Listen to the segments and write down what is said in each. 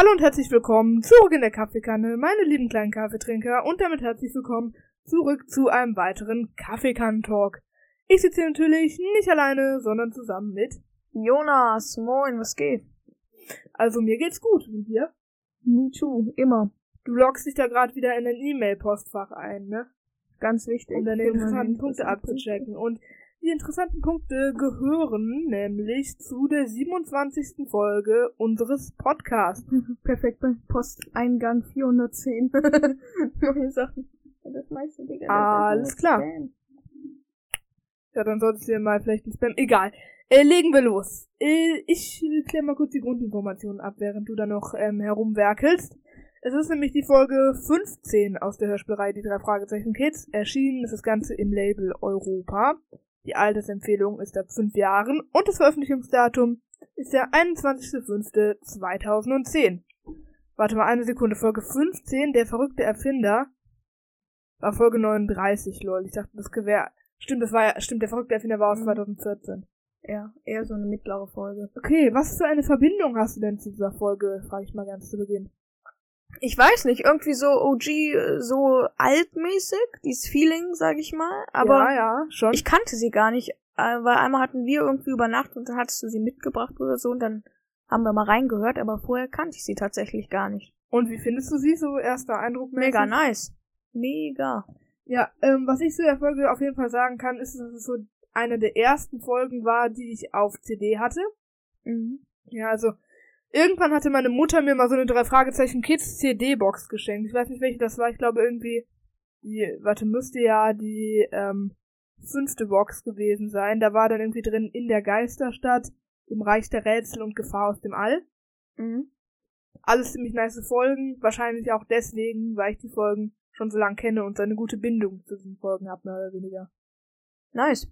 Hallo und herzlich willkommen zurück in der Kaffeekanne, meine lieben kleinen Kaffeetrinker, und damit herzlich willkommen zurück zu einem weiteren Kaffeekannen-Talk. Ich sitze hier natürlich nicht alleine, sondern zusammen mit Jonas, moin, was geht? Also mir geht's gut, und dir? Me too, immer. Du loggst dich da gerade wieder in ein E-Mail-Postfach ein, ne? Ganz wichtig. Um deine interessanten Punkte abzuchecken. Und die interessanten Punkte gehören nämlich zu der 27. Folge unseres Podcasts. Perfekt beim Posteingang 410. Neue Sachen. Das meiste, Digga. Alles klar. Ja, dann solltest du dir mal vielleicht ein Spam. Egal. Äh, legen wir los. Äh, ich kläre mal kurz die Grundinformationen ab, während du da noch ähm, herumwerkelst. Es ist nämlich die Folge 15 aus der Hörspielerei Die drei Fragezeichen Kids. Erschienen ist das Ganze im Label Europa. Die Altersempfehlung ist ab 5 Jahren und das Veröffentlichungsdatum ist der 21.05.2010. Warte mal eine Sekunde. Folge 15, der verrückte Erfinder, war Folge 39, lol. Ich dachte, das wäre... Stimmt, das war ja... Stimmt, der verrückte Erfinder war aus 2014. Ja, eher so eine mittlere Folge. Okay, was für eine Verbindung hast du denn zu dieser Folge, frage ich mal ganz zu Beginn. Ich weiß nicht, irgendwie so OG, äh, so altmäßig, dieses Feeling, sag ich mal. Aber ja, ja, schon. ich kannte sie gar nicht, äh, weil einmal hatten wir irgendwie übernachtet und dann hattest du sie mitgebracht oder so und dann haben wir mal reingehört, aber vorher kannte ich sie tatsächlich gar nicht. Und wie findest du sie so erster Eindruck? Mega nice. Mega. Ja, ähm, was ich zu der Folge auf jeden Fall sagen kann, ist, dass es so eine der ersten Folgen war, die ich auf CD hatte. Mhm. Ja, also irgendwann hatte meine Mutter mir mal so eine drei Fragezeichen Kids CD-Box geschenkt. Ich weiß nicht, welche das war. Ich glaube irgendwie die, warte, müsste ja die ähm, fünfte Box gewesen sein. Da war dann irgendwie drin in der Geisterstadt, im Reich der Rätsel und Gefahr aus dem All. Mhm. Alles ziemlich nice Folgen. Wahrscheinlich auch deswegen, weil ich die Folgen schon so lange kenne und so eine gute Bindung zu diesen Folgen habe, mehr oder weniger. Nice.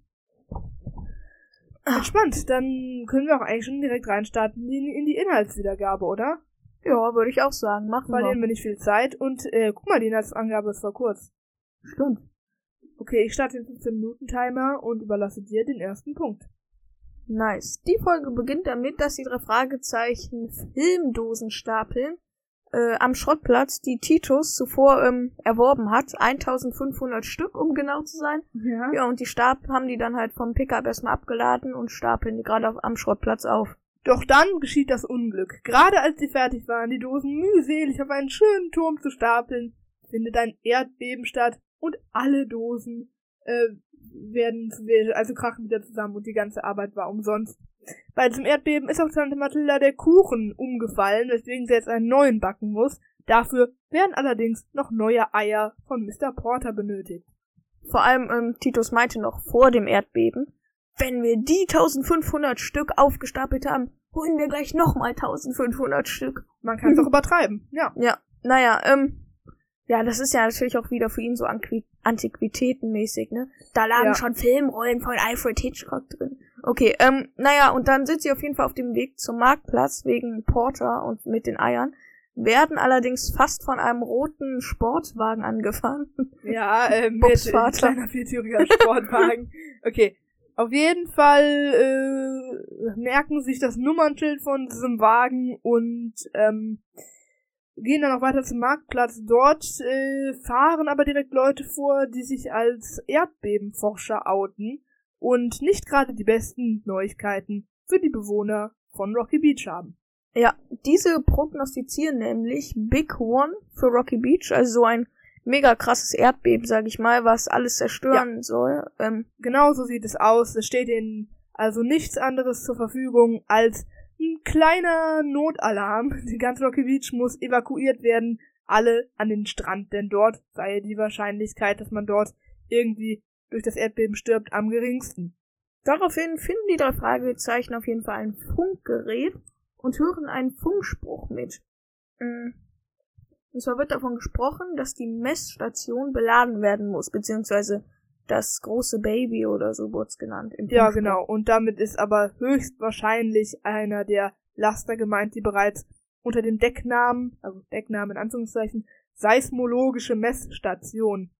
Entspannt, dann können wir auch eigentlich schon direkt reinstarten in, in die Inhaltswiedergabe, oder? Ja, würde ich auch sagen. Machen Verlieren wir. wir nicht viel Zeit und äh, guck mal, die Inhaltsangabe ist zwar kurz. Stimmt. Okay, ich starte den 15-Minuten-Timer und überlasse dir den ersten Punkt. Nice. Die Folge beginnt damit, dass die drei Fragezeichen Filmdosen stapeln äh, am Schrottplatz, die Titus zuvor ähm, erworben hat. 1500 Stück, um genau zu sein. Ja. Ja, und die Stab haben die dann halt vom Pickup erstmal abgeladen und stapeln die gerade am Schrottplatz auf. Doch dann geschieht das Unglück. Gerade als sie fertig waren, die Dosen mühselig auf einen schönen Turm zu stapeln, findet ein Erdbeben statt und alle Dosen äh, werden also krachen wieder zusammen und die ganze Arbeit war umsonst. Bei diesem Erdbeben ist auch Tante Mathilda der Kuchen umgefallen, weswegen sie jetzt einen neuen backen muss. Dafür werden allerdings noch neue Eier von Mr. Porter benötigt. Vor allem ähm, Titus meinte noch vor dem Erdbeben, wenn wir die 1500 Stück aufgestapelt haben, holen wir gleich nochmal 1500 Stück. Man kann es auch übertreiben, ja. Ja, naja, ähm, ja, das ist ja natürlich auch wieder für ihn so Antiquitätenmäßig, ne? Da lagen Ja. schon Filmrollen von Alfred Hitchcock drin. Okay, ähm, naja, und dann sind sie auf jeden Fall auf dem Weg zum Marktplatz wegen Porter und mit den Eiern, werden allerdings fast von einem roten Sportwagen angefahren. Ja, ähm, mit ein kleiner viertüriger Sportwagen. okay. Auf jeden Fall äh, merken sich das Nummernschild von diesem Wagen und ähm, gehen dann auch weiter zum Marktplatz. Dort äh, fahren aber direkt Leute vor, die sich als Erdbebenforscher outen und nicht gerade die besten Neuigkeiten für die Bewohner von Rocky Beach haben. Ja, diese prognostizieren nämlich Big One für Rocky Beach, also so ein mega krasses Erdbeben, sag ich mal, was alles zerstören soll. Ähm, Genau so sieht es aus. Es steht ihnen also nichts anderes zur Verfügung als ein kleiner Notalarm. Die ganze Rocky Beach muss evakuiert werden. Alle an den Strand, denn dort sei die Wahrscheinlichkeit, dass man dort irgendwie durch das Erdbeben stirbt, am geringsten. daraufhin finden die drei Fragezeichen auf jeden Fall ein Funkgerät und hören einen Funkspruch mit. Mm. Und zwar wird davon gesprochen, dass die Messstation beladen werden muss, beziehungsweise das große Baby oder so wurde es genannt. Im Ja, genau. Und damit ist aber höchstwahrscheinlich einer der Laster gemeint, die bereits unter dem Decknamen, also Decknamen in Anführungszeichen, seismologische Messstation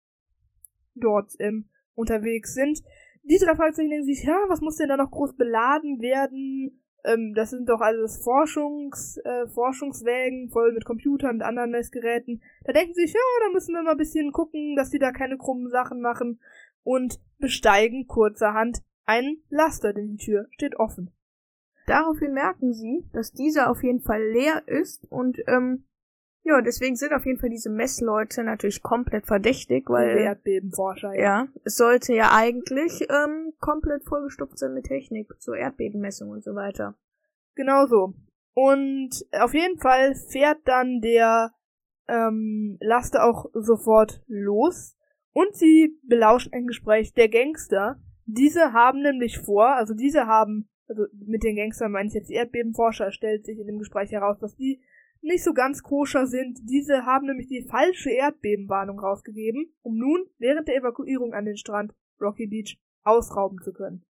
dort ähm, unterwegs sind. Die drei Fragezeichen denken sich, ja, was muss denn da noch groß beladen werden? ähm, das sind doch alles Forschungs, äh, Forschungswägen voll mit Computern und anderen Messgeräten. Da denken sie sich, ja, da müssen wir mal ein bisschen gucken, dass die da keine krummen Sachen machen und besteigen kurzerhand einen Laster, denn die Tür steht offen. Daraufhin merken sie, dass dieser auf jeden Fall leer ist und ähm, ja, deswegen sind auf jeden Fall diese Messleute natürlich komplett verdächtig, weil Erdbebenforscher, ja. ja, es sollte ja eigentlich ähm, komplett vollgestopft sein mit Technik zur Erdbebenmessung und so weiter. Genau so. Und auf jeden Fall fährt dann der ähm, Laster auch sofort los und sie belauschen ein Gespräch der Gangster. Diese haben nämlich vor, also diese haben, also mit den Gangstern meine ich jetzt die Erdbebenforscher, stellt sich in dem Gespräch heraus, dass die nicht so ganz koscher sind. Diese haben nämlich die falsche Erdbebenwarnung rausgegeben, um nun während der Evakuierung an den Strand Rocky Beach ausrauben zu können.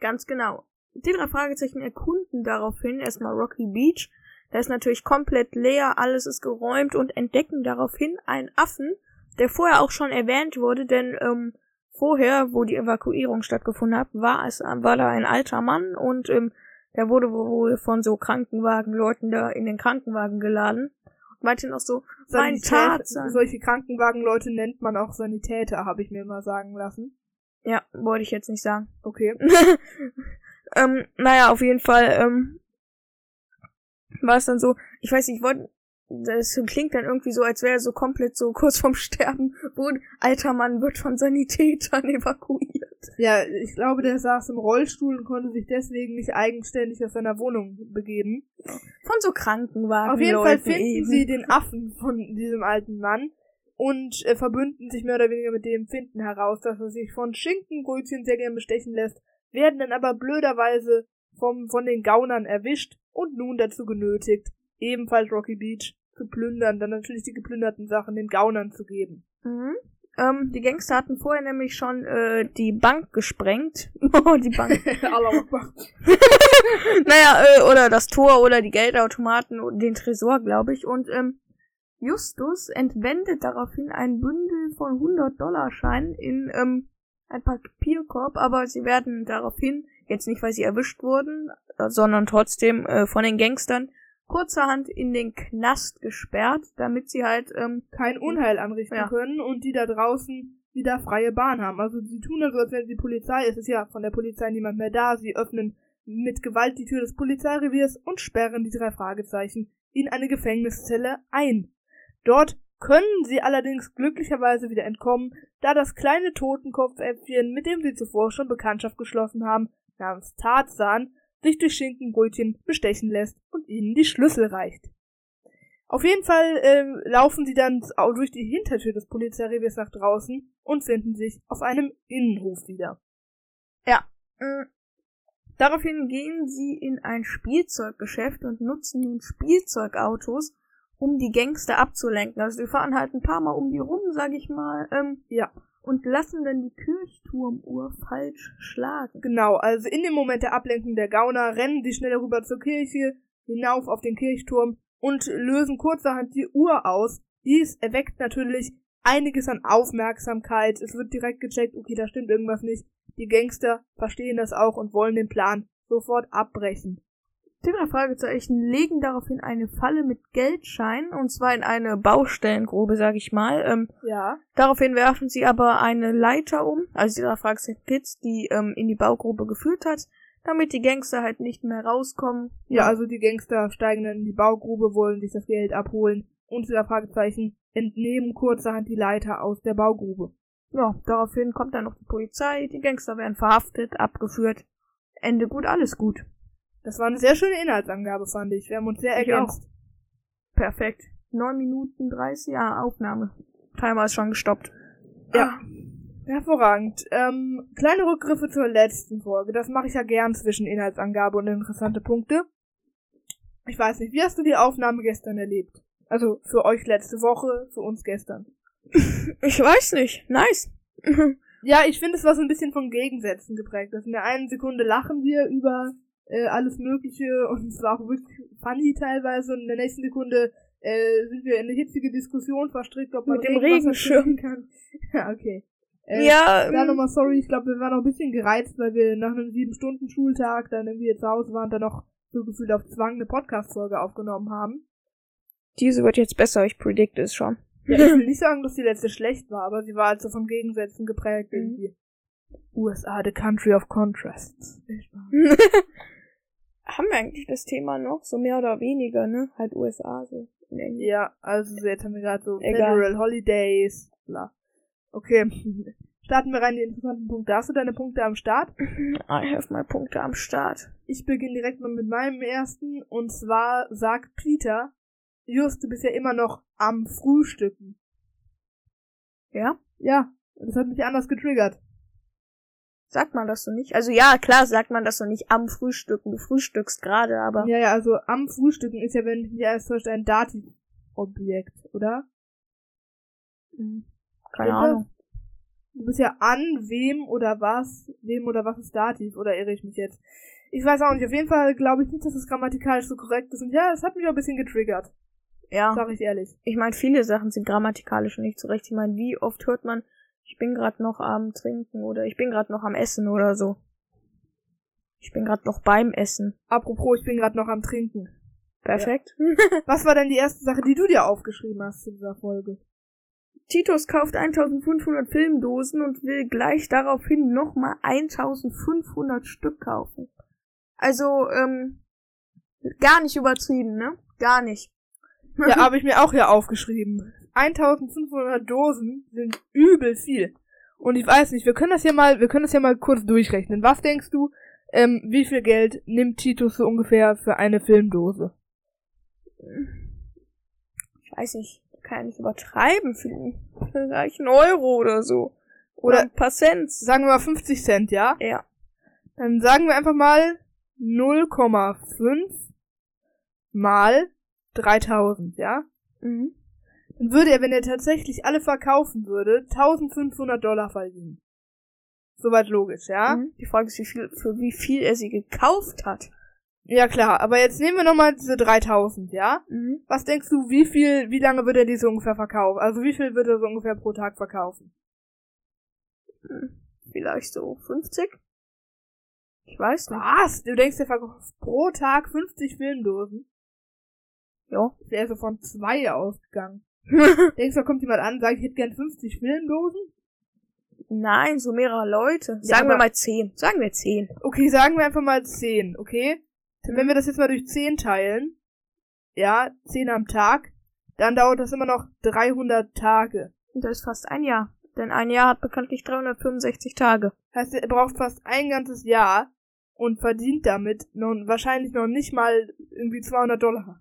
Ganz genau. Die drei Fragezeichen erkunden daraufhin erstmal Rocky Beach. Da ist natürlich komplett leer, alles ist geräumt und entdecken daraufhin einen Affen, der vorher auch schon erwähnt wurde, denn ähm, vorher, wo die Evakuierung stattgefunden hat, war es war da ein alter Mann und ähm, der wurde wohl von so Krankenwagenleuten da in den Krankenwagen geladen und meinte noch so, mein Sanität- Tarzan. Solche Krankenwagenleute nennt man auch Sanitäter, habe ich mir mal sagen lassen. Ja, wollte ich jetzt nicht sagen. Okay. ähm, naja, auf jeden Fall, ähm, war es dann so, ich weiß nicht, ich wollte, das klingt dann irgendwie so, als wäre er so komplett so kurz vorm Sterben, ein alter Mann wird von Sanitätern evakuiert. Ja, ich glaube, der saß im Rollstuhl und konnte sich deswegen nicht eigenständig aus seiner Wohnung begeben. Von so Krankenwagen. Auf jeden Fall Leuten finden eben. sie den Affen von diesem alten Mann und äh, verbünden sich mehr oder weniger mit dem, finden heraus, dass er sich von Schinkenbrötchen sehr gern bestechen lässt, werden dann aber blöderweise vom, von den Gaunern erwischt und nun dazu genötigt, ebenfalls Rocky Beach zu plündern, dann natürlich die geplünderten Sachen den Gaunern zu geben. Mhm. Ähm, die Gangster hatten vorher nämlich schon äh, die Bank gesprengt. oh, die Bank. Naja, äh, oder das Tor oder die Geldautomaten und den Tresor, glaube ich. Und ähm, Justus entwendet daraufhin ein Bündel von 100 Dollar Scheinen in ähm, ein Papierkorb, aber sie werden daraufhin, jetzt nicht weil sie erwischt wurden, sondern trotzdem äh, von den Gangstern, kurzerhand in den Knast gesperrt, damit sie halt ähm, kein Unheil anrichten Ja. können und die da draußen wieder freie Bahn haben. Also sie tun dann so, als wären sie Polizei. Es ist ja von der Polizei niemand mehr da. Sie öffnen mit Gewalt die Tür des Polizeireviers und sperren die drei Fragezeichen in eine Gefängniszelle ein. Dort können sie allerdings glücklicherweise wieder entkommen, da das kleine Totenkopfäffchen, mit dem sie zuvor schon Bekanntschaft geschlossen haben, namens Tarzan, sich durch Schinkenbrötchen bestechen lässt und ihnen die Schlüssel reicht. Auf jeden Fall ähm, laufen sie dann au- durch die Hintertür des Polizeireviers nach draußen und finden sich auf einem Innenhof wieder. Äh, Daraufhin gehen sie in ein Spielzeuggeschäft und nutzen nun Spielzeugautos, um die Gangster abzulenken. Also die fahren halt ein paar Mal um die rum, sag ich mal, ähm, Ja, und lassen dann die Kirchturmuhr falsch schlagen. genau. Also in dem Moment der Ablenkung der Gauner rennen sie schnell rüber zur Kirche, hinauf auf den Kirchturm und lösen kurzerhand die Uhr aus. Dies erweckt natürlich einiges an Aufmerksamkeit. Es wird direkt gecheckt, okay, da stimmt irgendwas nicht. Die Gangster verstehen das auch und wollen den Plan sofort abbrechen. Die drei Fragezeichen legen daraufhin eine Falle mit Geldscheinen, und zwar in eine Baustellengrube, sag ich mal. Ähm, Ja. Daraufhin werfen sie aber eine Leiter um, also die drei Fragezeichen Kids, die ähm, in die Baugrube geführt hat, damit die Gangster halt nicht mehr rauskommen. Ja, also die Gangster steigen dann in die Baugrube, wollen sich das Geld abholen und dieser Fragezeichen entnehmen kurzerhand die Leiter aus der Baugrube. Ja, daraufhin kommt dann noch die Polizei, die Gangster werden verhaftet, abgeführt. Ende gut, alles gut. Das war eine sehr schöne Inhaltsangabe, fand ich. Wir haben uns sehr Ich ergänzt. Perfekt. 9 Minuten 30, ja, Aufnahme. Timer ist schon gestoppt. Ja. Hervorragend. Ähm, kleine Rückgriffe zur letzten Folge. Das mache ich ja gern zwischen Inhaltsangabe und interessante Punkte. Ich weiß nicht, wie hast du die Aufnahme gestern erlebt? Also für euch letzte Woche, für uns gestern. Ich weiß nicht. Nice. Ja, ich finde, es war so ein bisschen von Gegensätzen geprägt. Also in der einen Sekunde lachen wir über äh, alles Mögliche und es war auch wirklich funny teilweise und in der nächsten Sekunde äh, sind wir in eine hitzige Diskussion verstrickt, ob man Mit dem Regenschirm. kann. ja, okay. Äh, ja, Da ähm, nochmal sorry, ich glaube, wir waren noch ein bisschen gereizt, weil wir nach einem sieben Stunden Schultag dann irgendwie zu Hause waren, dann noch so gefühlt auf Zwang eine Podcast-Folge aufgenommen haben. diese wird jetzt besser, ich predict es schon. Ja, ich will nicht sagen, dass die letzte schlecht war, aber sie war halt so von Gegensätzen geprägt Mhm. irgendwie. USA, the country of contrasts. Haben wir eigentlich das Thema noch? So mehr oder weniger, ne? Halt USA so. Ja, also jetzt haben wir gerade so Egal. Federal Holidays, bla. Okay. Starten wir rein in die interessanten Punkte. Hast du deine Punkte am Start? I have my Punkte am Start. Ich beginne direkt mal mit meinem ersten und zwar sagt Peter, Just, du bist ja immer noch am Frühstücken. Ja? Ja, das hat mich anders getriggert. Sagt man das so nicht? Also ja, klar sagt man das so nicht am Frühstücken. Du frühstückst gerade, aber. Ja, ja, also am Frühstücken ist ja, wenn ich mich erst täusche, ein Dativ-Objekt, oder? Hm, Keine Stimmt das? Ahnung. Du bist ja an wem oder was, wem oder was ist Dativ, oder irre ich mich jetzt? Ich weiß auch nicht, auf jeden Fall glaube ich nicht, dass es grammatikalisch so korrekt ist. Und ja, es hat mich auch ein bisschen getriggert, Ja. sag ich ehrlich. Ich meine, viele Sachen sind grammatikalisch nicht zurecht. Ich meine, wie oft hört man, ich bin gerade noch am Trinken oder ich bin gerade noch am Essen oder so. Ich bin gerade noch beim Essen. Apropos, ich bin gerade noch am Trinken. Perfekt. Was war denn die erste Sache, die du dir aufgeschrieben hast zu dieser Folge? Titus kauft 1500 Filmdosen und will gleich daraufhin nochmal 1500 Stück kaufen. Also, ähm, gar nicht übertrieben, ne? Gar nicht. Ja, habe ich mir auch hier aufgeschrieben. 1500 Dosen sind übel viel. Und ich weiß nicht, wir können das ja mal, wir können das ja mal kurz durchrechnen. Was denkst du, ähm, wie viel Geld nimmt Titus so ungefähr für eine Filmdose? Ich weiß nicht, kann ja nicht übertreiben. Vielleicht ein Euro oder so. Oder Oder- ein paar Cent. Sagen wir mal 50 Cent, ja? Ja. Dann sagen wir einfach mal 0,5 mal 3000, ja? Mhm. Dann würde er, wenn er tatsächlich alle verkaufen würde, 1500 Dollar verdienen. Soweit logisch, ja? Mhm. Die Frage ist, wie viel, für wie viel er sie gekauft hat. Ja klar, aber jetzt nehmen wir nochmal diese 3000, ja? Mhm. Was denkst du, wie viel, wie lange wird er diese ungefähr verkaufen? Also wie viel wird er so ungefähr pro Tag verkaufen? Vielleicht so 50? Ich weiß nicht. Was? Du denkst, er verkauft pro Tag 50 Filmdosen? Ja. Ich wäre so von zwei ausgegangen. Denkst du, da kommt jemand an und sagt, ich hätte gern 50 Filmdosen? Nein, so mehrere Leute. Ja, Sagen wir mal 10. Sagen wir 10. Okay, sagen wir einfach mal 10, okay? Mhm. Wenn wir das jetzt mal durch 10 teilen, ja, 10 am Tag, dann dauert das immer noch 300 Tage. Und das ist fast ein Jahr. Denn ein Jahr hat bekanntlich 365 Tage. Heißt, er braucht fast ein ganzes Jahr und verdient damit noch, wahrscheinlich noch nicht mal irgendwie 200 Dollar.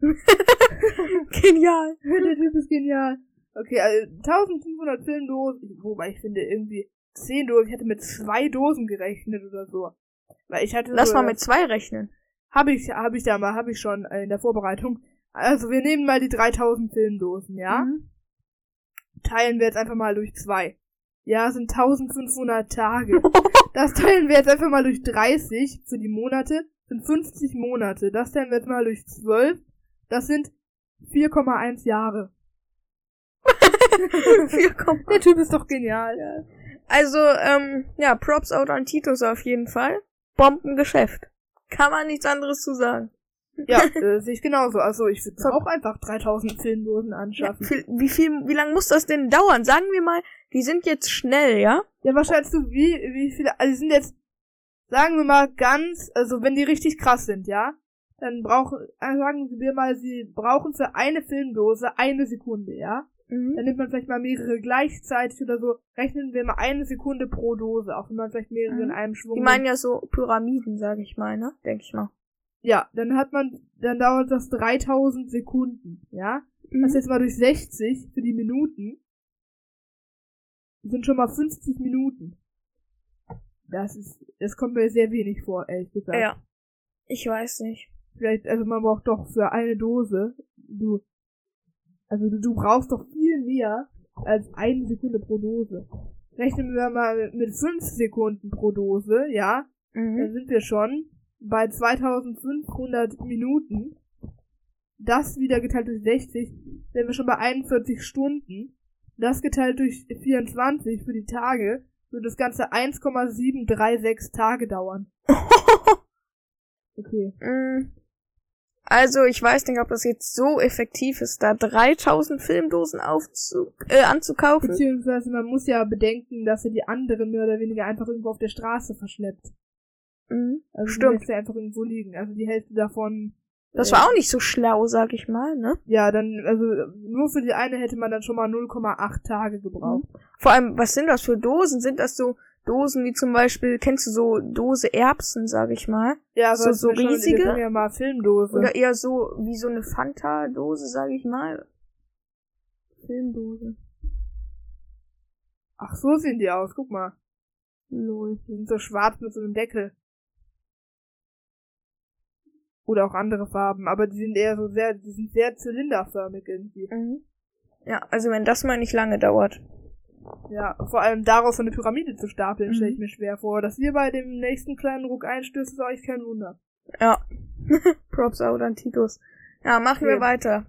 Genial. Der Typ ist genial. Okay, also 1500 Filmdosen, wobei ich finde irgendwie 10 Dosen, ich hätte mit zwei Dosen gerechnet oder so. Weil ich hatte Lass so, mal mit zwei rechnen. Habe ich, habe ich da mal, habe ich schon äh, in der Vorbereitung. Also wir nehmen mal die 3000 Filmdosen, ja? Mhm. Teilen wir jetzt einfach mal durch zwei. Ja, sind 1500 Tage. Das teilen wir jetzt einfach mal durch 30 für die Monate. Sind 50 Monate. Das teilen wir jetzt mal durch 12. Das sind 4,1 Jahre. 4, Der Typ ist doch genial. Also, ähm, ja, Props out an Titus auf jeden Fall. Bombengeschäft. Kann man nichts anderes zu sagen. Ja, äh, sehe ich genauso. Also ich würde auch einfach 3000 Filmdosen Ja, anschaffen. viel, wie viel, wie lange muss das denn dauern? Sagen wir mal, die sind jetzt schnell, ja? Ja, was schätzt du, wie, wie viele, also die sind jetzt, sagen wir mal ganz, also wenn die richtig krass sind, ja, dann brauchen, äh, sagen wir mal, sie brauchen für eine Filmdose eine Sekunde, ja? Dann Mhm. nimmt man vielleicht mal mehrere gleichzeitig oder so, rechnen wir mal eine Sekunde pro Dose, auch wenn man vielleicht mehrere Mhm. in einem Schwung Die meinen ja so Pyramiden, sage ich mal, ne? Denke ich mal. Ja, dann hat man, dann dauert das 3000 Sekunden, ja? Das Mhm. jetzt mal durch 60 für die Minuten. Sind schon mal 50 Minuten. Das ist, das kommt mir sehr wenig vor, ehrlich gesagt. Ja. Ich weiß nicht. Vielleicht, also man braucht doch für eine Dose, du, also du, du brauchst doch viel mehr als eine Sekunde pro Dose. Rechnen wir mal mit 5 Sekunden pro Dose, ja? Dann Mhm. sind wir schon bei 2500 Minuten. Das wieder geteilt durch 60, sind wir schon bei 41 Stunden. Das geteilt durch 24 für die Tage würde das Ganze 1,736 Tage dauern. Okay. Mm. Also, ich weiß nicht, ob das jetzt so effektiv ist, da 3000 Filmdosen aufzu äh, anzukaufen. Beziehungsweise man muss ja bedenken, dass er die anderen mehr oder weniger einfach irgendwo auf der Straße verschleppt. Mhm. Also die Stimmt. lässt er einfach irgendwo liegen. Also die Hälfte davon. Das äh, war auch nicht so schlau, sag ich mal, ne? Ja, dann, also nur für die eine hätte man dann schon mal 0,8 Tage gebraucht. Vor allem, was sind das für Dosen? Sind das so Dosen wie zum Beispiel, kennst du so Dose Erbsen, sag ich mal? Ja, So- so schon- riesige? Sagen ja mal Filmdose. Oder eher so wie so eine Fanta-Dose, sag ich mal? Filmdose. Ach, so sehen die aus, guck mal. Lol. Die sind so schwarz mit so einem Deckel. Oder auch andere Farben, aber die sind eher so sehr, die sind sehr zylinderförmig irgendwie. Mhm. Ja, also wenn das mal nicht lange dauert. Ja, vor allem daraus so eine Pyramide zu stapeln, Mhm. stelle ich mir schwer vor. Dass wir bei dem nächsten kleinen Ruck einstößt, ist eigentlich kein Wunder. Ja. Props out an Titus. Ja, machen wir Okay. weiter.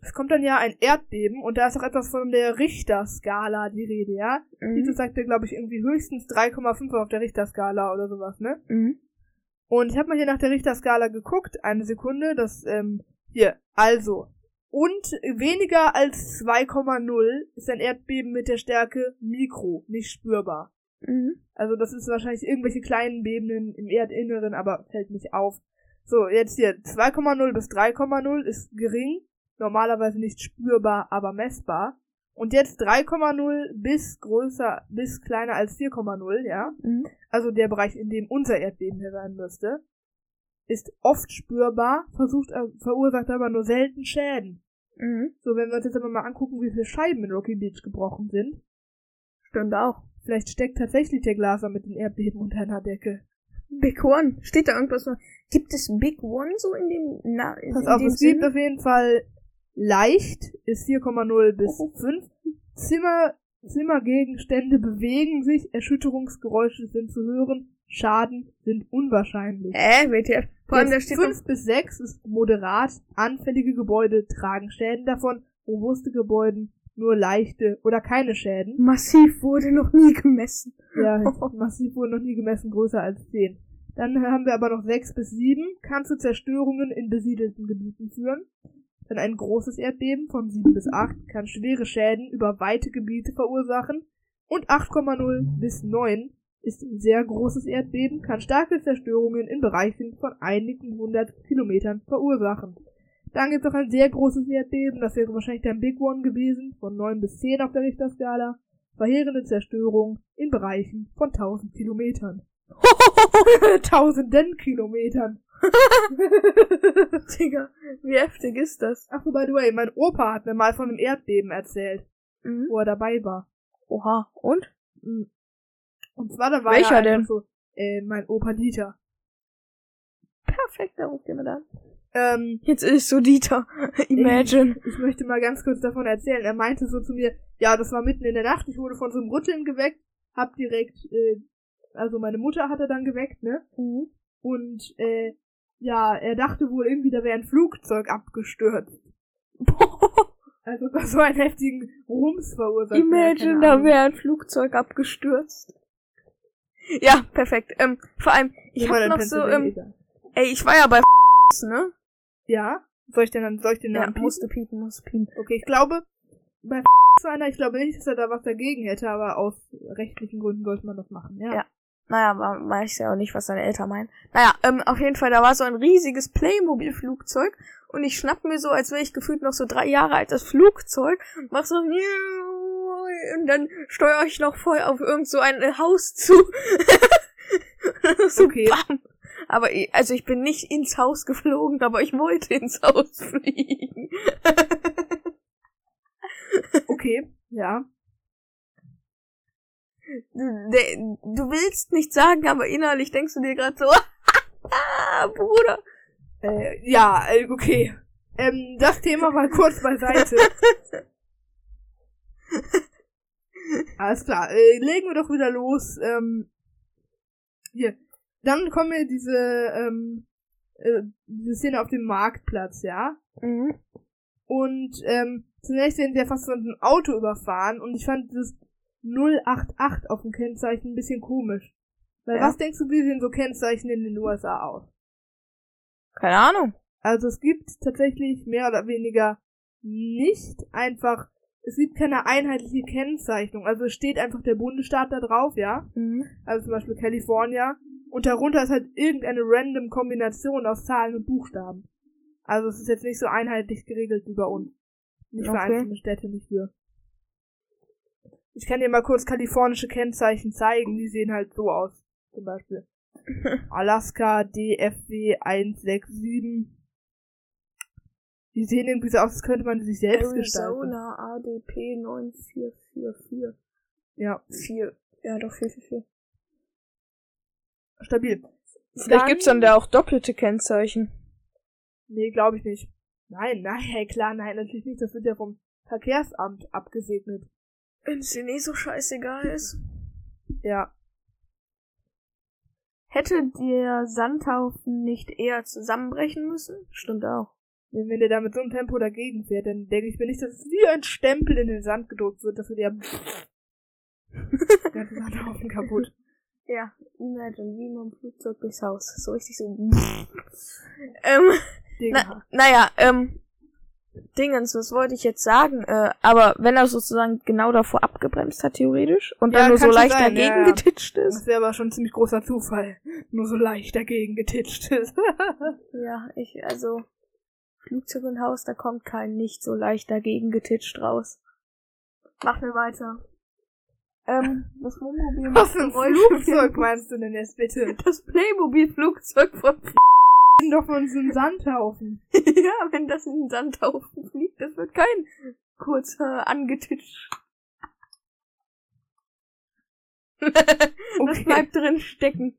Es kommt dann ja ein Erdbeben und da ist auch etwas von der Richterskala die Rede, ja? Mhm. Titus sagte, glaube ich, irgendwie höchstens 3,5 auf der Richterskala oder sowas, ne? Mhm. Und ich habe mal hier nach der Richterskala geguckt, eine Sekunde, das, ähm, hier, also. Und weniger als 2,0 ist ein Erdbeben mit der Stärke Mikro, nicht spürbar. Mhm. Also das ist wahrscheinlich irgendwelche kleinen Bebenen im Erdinneren, aber fällt nicht auf. So, jetzt hier 2,0 bis 3,0 ist gering, normalerweise nicht spürbar, aber messbar. Und jetzt 3,0 bis größer, bis kleiner als 4,0, ja. Mhm. Also der Bereich, in dem unser Erdbeben hier sein müsste, ist oft spürbar, versucht, äh, verursacht aber nur selten Schäden. Mhm. So, wenn wir uns jetzt aber mal angucken, wie viele Scheiben in Rocky Beach gebrochen sind, Stimmt auch. vielleicht steckt tatsächlich der Glaser mit den Erdbeben unter einer Decke. Big One. Steht da irgendwas? noch? Gibt es Big One so in dem, na, in, Pass in auf, dem es gibt auf jeden Fall leicht, ist 4,0 bis Oh. 5. Zimmer, Zimmergegenstände bewegen sich, Erschütterungsgeräusche sind zu hören, Schaden sind unwahrscheinlich. Äh, WTF. Vor allem, da steht noch, 5 bis 6 ist moderat, anfällige Gebäude tragen Schäden davon, robuste Gebäuden nur leichte oder keine Schäden. massiv wurde noch nie gemessen. Ja, massiv wurden noch nie gemessen, größer als 10. Dann haben wir aber noch 6 bis 7, kann zu Zerstörungen in besiedelten Gebieten führen. Dann ein großes Erdbeben von 7 bis 8 kann schwere Schäden über weite Gebiete verursachen. Und 8,0 bis 9 ist ein sehr großes Erdbeben, kann starke Zerstörungen in Bereichen von einigen hundert Kilometern verursachen. Dann gibt es noch ein sehr großes Erdbeben, das wäre wahrscheinlich der Big One gewesen, von 9 bis 10 auf der Richterskala. Verheerende Zerstörung in Bereichen von 1000 Kilometern. Tausenden Kilometern. Digga, wie heftig ist das? Ach, so by the way, mein Opa hat mir mal von einem Erdbeben erzählt, Mhm. wo er dabei war. Oha. Und? Und zwar, da war Welcher er einfach denn? so, äh, mein Opa Dieter. Perfekt, da ruft jemand an. Ähm, Jetzt ist so Dieter. Imagine. Ich möchte mal ganz kurz davon erzählen. Er meinte so zu mir, ja, das war mitten in der Nacht, ich wurde von so einem Rütteln geweckt, hab direkt, äh, also meine Mutter hat er dann geweckt, ne? Mhm. Und, äh, ja, er dachte wohl irgendwie, da wäre ein Flugzeug abgestürzt. Also das so einen heftigen Rums verursacht. Imagine, keine da wäre ein Flugzeug abgestürzt. Ja, perfekt. Ähm, vor allem, ich hab noch so, ähm, ey, ich war ja bei ne? Ja? Soll ich denn dann, soll ich den Ja, Namen piepen? musste piepen, musste piepen. Okay, ich glaube, bei zu einer, ich glaube nicht, dass er da was dagegen hätte, aber aus rechtlichen Gründen sollte man das machen, ja. Ja. Naja, war, weiß ja auch nicht, was seine Eltern meinen. Naja, ähm, auf jeden Fall, da war so ein riesiges Playmobil-Flugzeug und ich schnapp mir so, als wäre ich gefühlt noch so drei Jahre alt, das Flugzeug, mach so und dann steuere ich noch voll auf irgend so ein Haus zu. so Okay. bam. Aber ich, also ich bin nicht ins Haus geflogen, aber ich wollte ins Haus fliegen. Okay, ja. Du, du willst nicht sagen, aber innerlich denkst du dir gerade so, Bruder. Äh, ja, äh, okay. Ähm, das Thema mal kurz beiseite. Alles klar, äh, legen wir doch wieder los. Ähm, hier. Dann kommen wir diese, ähm, äh, diese Szene auf dem Marktplatz, ja? Mhm. Und ähm, zunächst werden sie ja fast von einem Auto überfahren und ich fand das 088 auf dem Kennzeichen ein bisschen komisch. Weil Ja. was denkst du, wie sehen so Kennzeichen in den USA aus? Keine Ahnung. Also es gibt tatsächlich mehr oder weniger nicht einfach, es gibt keine einheitliche Kennzeichnung. Also es steht einfach der Bundesstaat da drauf, ja. Mhm. Also zum Beispiel California. Und darunter ist halt irgendeine random Kombination aus Zahlen und Buchstaben. Also es ist jetzt nicht so einheitlich geregelt wie bei uns. Nicht für Okay. einzelne Städte, nicht für. Ich kann dir mal kurz kalifornische Kennzeichen zeigen, die sehen halt so aus. Zum Beispiel. Alaska DFW 167. Die sehen irgendwie so aus, als könnte man sich selbst gestalten. Arizona ADP 9444. Ja, 4. Ja, doch 444. stabil. Vielleicht gibt's dann da auch doppelte Kennzeichen. Nee, glaube ich nicht. Nein, nein, klar, nein, natürlich nicht. Das wird ja vom Verkehrsamt abgesegnet. Wenn es dir eh so scheißegal ist. Ja. Hätte der Sandhaufen nicht eher zusammenbrechen müssen? Stimmt auch. Wenn, wenn der da mit so einem Tempo dagegen fährt, dann denke ich mir nicht, dass es wie ein Stempel in den Sand gedruckt wird, dass wir der ganze Sandhaufen kaputt. Ja, imagine, wie man Flugzeug durchs Haus. So richtig so. ähm, na, naja, ähm, Dingens, was wollte ich jetzt sagen? Äh, aber wenn er sozusagen genau davor abgebremst hat, theoretisch, und Ja, dann nur so leicht sein, dagegen ja, ja. getitscht ist. Das wäre aber schon ein ziemlich großer Zufall. Nur so leicht dagegen getitscht ist. Ja, ich, also, Flugzeug und Haus, da kommt kein nicht so leicht dagegen getitscht raus. Machen wir weiter. Ähm, das Wohnmobil Was für ein Flugzeug meinst du denn jetzt bitte? Das Playmobil-Flugzeug von doch von so einem Sandhaufen. Ja, wenn das in den Sandhaufen fliegt, das wird kein kurzer angetitscht. Das bleibt drin stecken.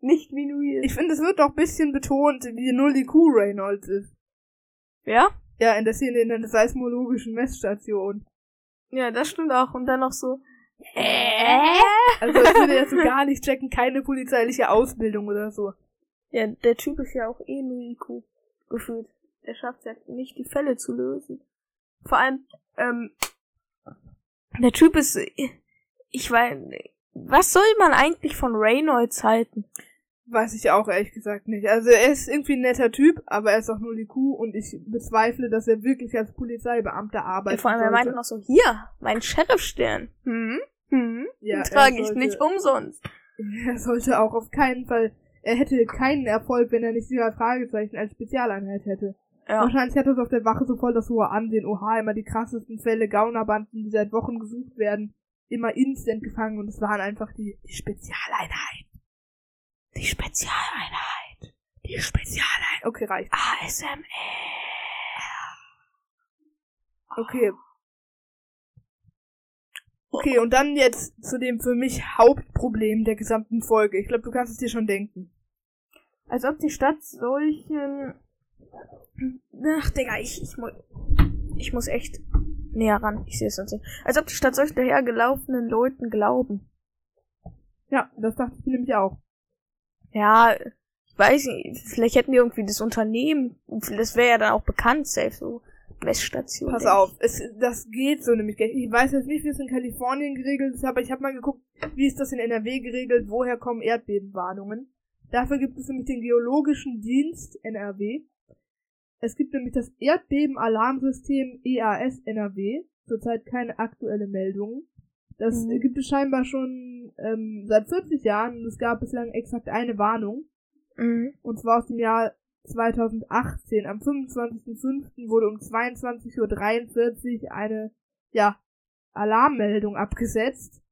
Nicht wie du hier. Ich finde, es wird doch ein bisschen betont, wie null IQ Reynolds ist. Ja? Ja, in der Szene in der seismologischen Messstation. Ja, das stimmt auch. Und dann noch so. Also das würde jetzt so gar nicht checken, keine polizeiliche Ausbildung oder so. Ja, der Typ ist ja auch eh nur IQ gefühlt. Der schafft ja nicht, die Fälle zu lösen. Vor allem, ähm, der Typ ist, ich weiß, was soll man eigentlich von Reynolds halten? Weiß ich auch ehrlich gesagt nicht. Also er ist irgendwie ein netter Typ, aber er ist auch nur IQ und ich bezweifle, dass er wirklich als Polizeibeamter Ja, arbeitet. vor allem, er meinte noch so, hier, mein Sheriffstern. Hm? Hm? Ja, Den trage ich sollte- nicht umsonst. Er sollte auch auf keinen Fall, er hätte keinen Erfolg, wenn er nicht dieser Fragezeichen als Spezialeinheit hätte. Ja. Wahrscheinlich hat das auf der Wache so voll das hohe Ansehen. Oha, immer die krassesten Fälle, Gaunerbanden, die seit Wochen gesucht werden, immer instant gefangen und es waren einfach die, die Spezialeinheit. Die Spezialeinheit. Die Spezialeinheit. Okay, reicht. ASMR. Okay. Okay, und dann jetzt zu dem für mich Hauptproblem der gesamten Folge. Ich glaube, du kannst es dir schon denken. Als ob die Stadt solchen... Ach, Digga, ich, ich, mu ich muss echt näher ran. Ich sehe es sonst nicht. Als ob die Stadt solchen dahergelaufenen Leuten glauben. Ja, das dachte ich nämlich auch. Ja, ich weiß nicht. Vielleicht hätten die irgendwie das Unternehmen. Das wäre ja dann auch bekannt, safe, so Messstation. Pass auf, es, das geht so nämlich. Ich weiß jetzt nicht, wie es in Kalifornien geregelt ist, aber ich habe mal geguckt, wie ist das in NRW geregelt, woher kommen Erdbebenwarnungen. Dafür gibt es nämlich den Geologischen Dienst NRW. Es gibt nämlich das Erdbebenalarmsystem EAS NRW. Zurzeit keine aktuelle Meldung. Das Mhm. gibt es scheinbar schon ähm, seit 40 Jahren und es gab bislang exakt eine Warnung. Mhm. Und zwar aus dem Jahr 2018. Am 25.05. wurde um 22.43 Uhr eine, ja, Alarmmeldung abgesetzt.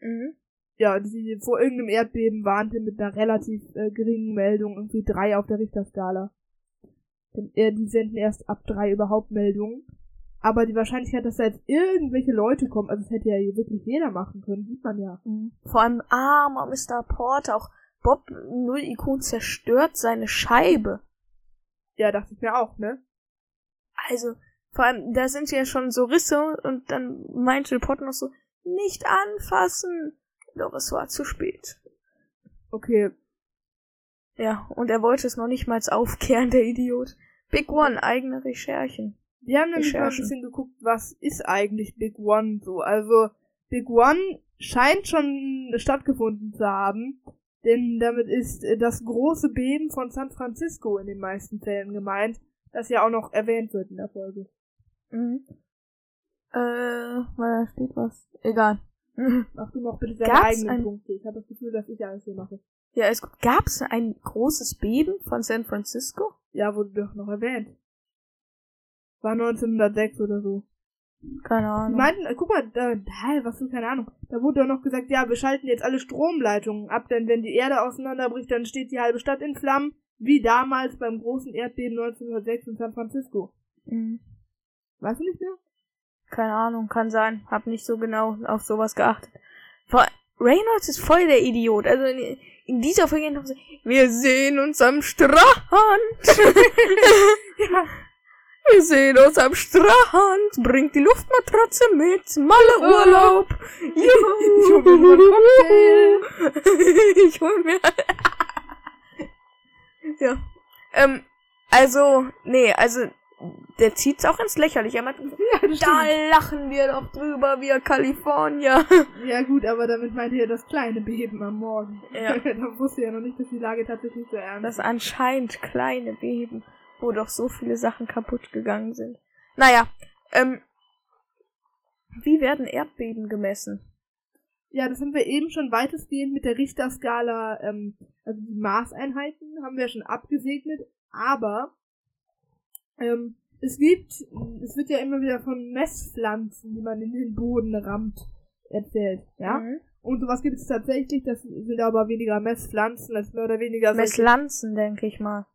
Mhm. Ja, die vor irgendeinem Erdbeben warnte mit einer relativ äh, geringen Meldung, irgendwie drei auf der Richterskala. Denn äh, die senden erst ab drei überhaupt Meldungen. Aber die Wahrscheinlichkeit, dass da jetzt irgendwelche Leute kommen, also das hätte ja wirklich jeder machen können, sieht man ja. Mhm. Vor allem armer Mr. Porter, auch Bob 0 IQ zerstört seine Scheibe. Ja, dachte ich mir auch, ne? Also, vor allem, da sind ja schon so Risse und dann meinte Potter noch so, nicht anfassen. Doch es war zu spät. Okay, Ja, und er wollte es noch nicht mal aufkehren, der Idiot. Big One, eigene Recherchen. Wir haben nämlich mal ein bisschen geguckt, was ist eigentlich Big One so. Also Big One scheint schon stattgefunden zu haben, denn damit ist äh, das große Beben von San Francisco in den meisten Fällen gemeint, das ja auch noch erwähnt wird in der Folge. Mhm. Äh, weil da steht was. Egal. Mhm. Mach du noch bitte deine Gab's eigenen ein- Punkte. Ich habe das Gefühl, dass ich alles hier mache. Ja, es gab es ein großes Beben von San Francisco? Ja, wurde doch noch erwähnt. War 1906 oder so. Keine Die Ahnung. meinten, äh, guck mal, da, was für keine Ahnung. Da wurde doch noch gesagt, ja, wir schalten jetzt alle Stromleitungen ab, denn wenn die Erde auseinanderbricht, dann steht die halbe Stadt in Flammen, wie damals beim großen Erdbeben 1906 in San Francisco. Mhm. Weißt du nicht mehr? Keine Ahnung, kann sein. Hab nicht so genau auf sowas geachtet. Vor Reynolds ist voll der Idiot. Also in, in dieser Folge noch so, wir sehen uns am Strand. Ja. Wir sehen uns am Strand. Bringt die Luftmatratze mit. Malle Urlaub. Ich hol mir einen Juhu. ich hol mir. ja. Ähm, also, nee, also, der zieht's auch ins Lächerliche. Er meint, Ja, das da lachen wir doch drüber, wir Kalifornier. Ja gut, aber damit meinte er das kleine Beben am Morgen. Ja. da wusste er noch nicht, dass die Lage tatsächlich so ernst Das ist. anscheinend kleine Beben, wo doch so viele Sachen kaputt gegangen sind. Naja, ähm, wie werden Erdbeben gemessen? Ja, das haben wir eben schon weitestgehend mit der Richterskala, ähm, also die Maßeinheiten haben wir schon abgesegnet, aber ähm, es gibt, es wird ja immer wieder von Messpflanzen, die man in den Boden rammt, erzählt, ja? Mhm. Und sowas gibt es tatsächlich, das sind aber weniger Messpflanzen, das ist mehr oder weniger Messlanzen, denke ich mal.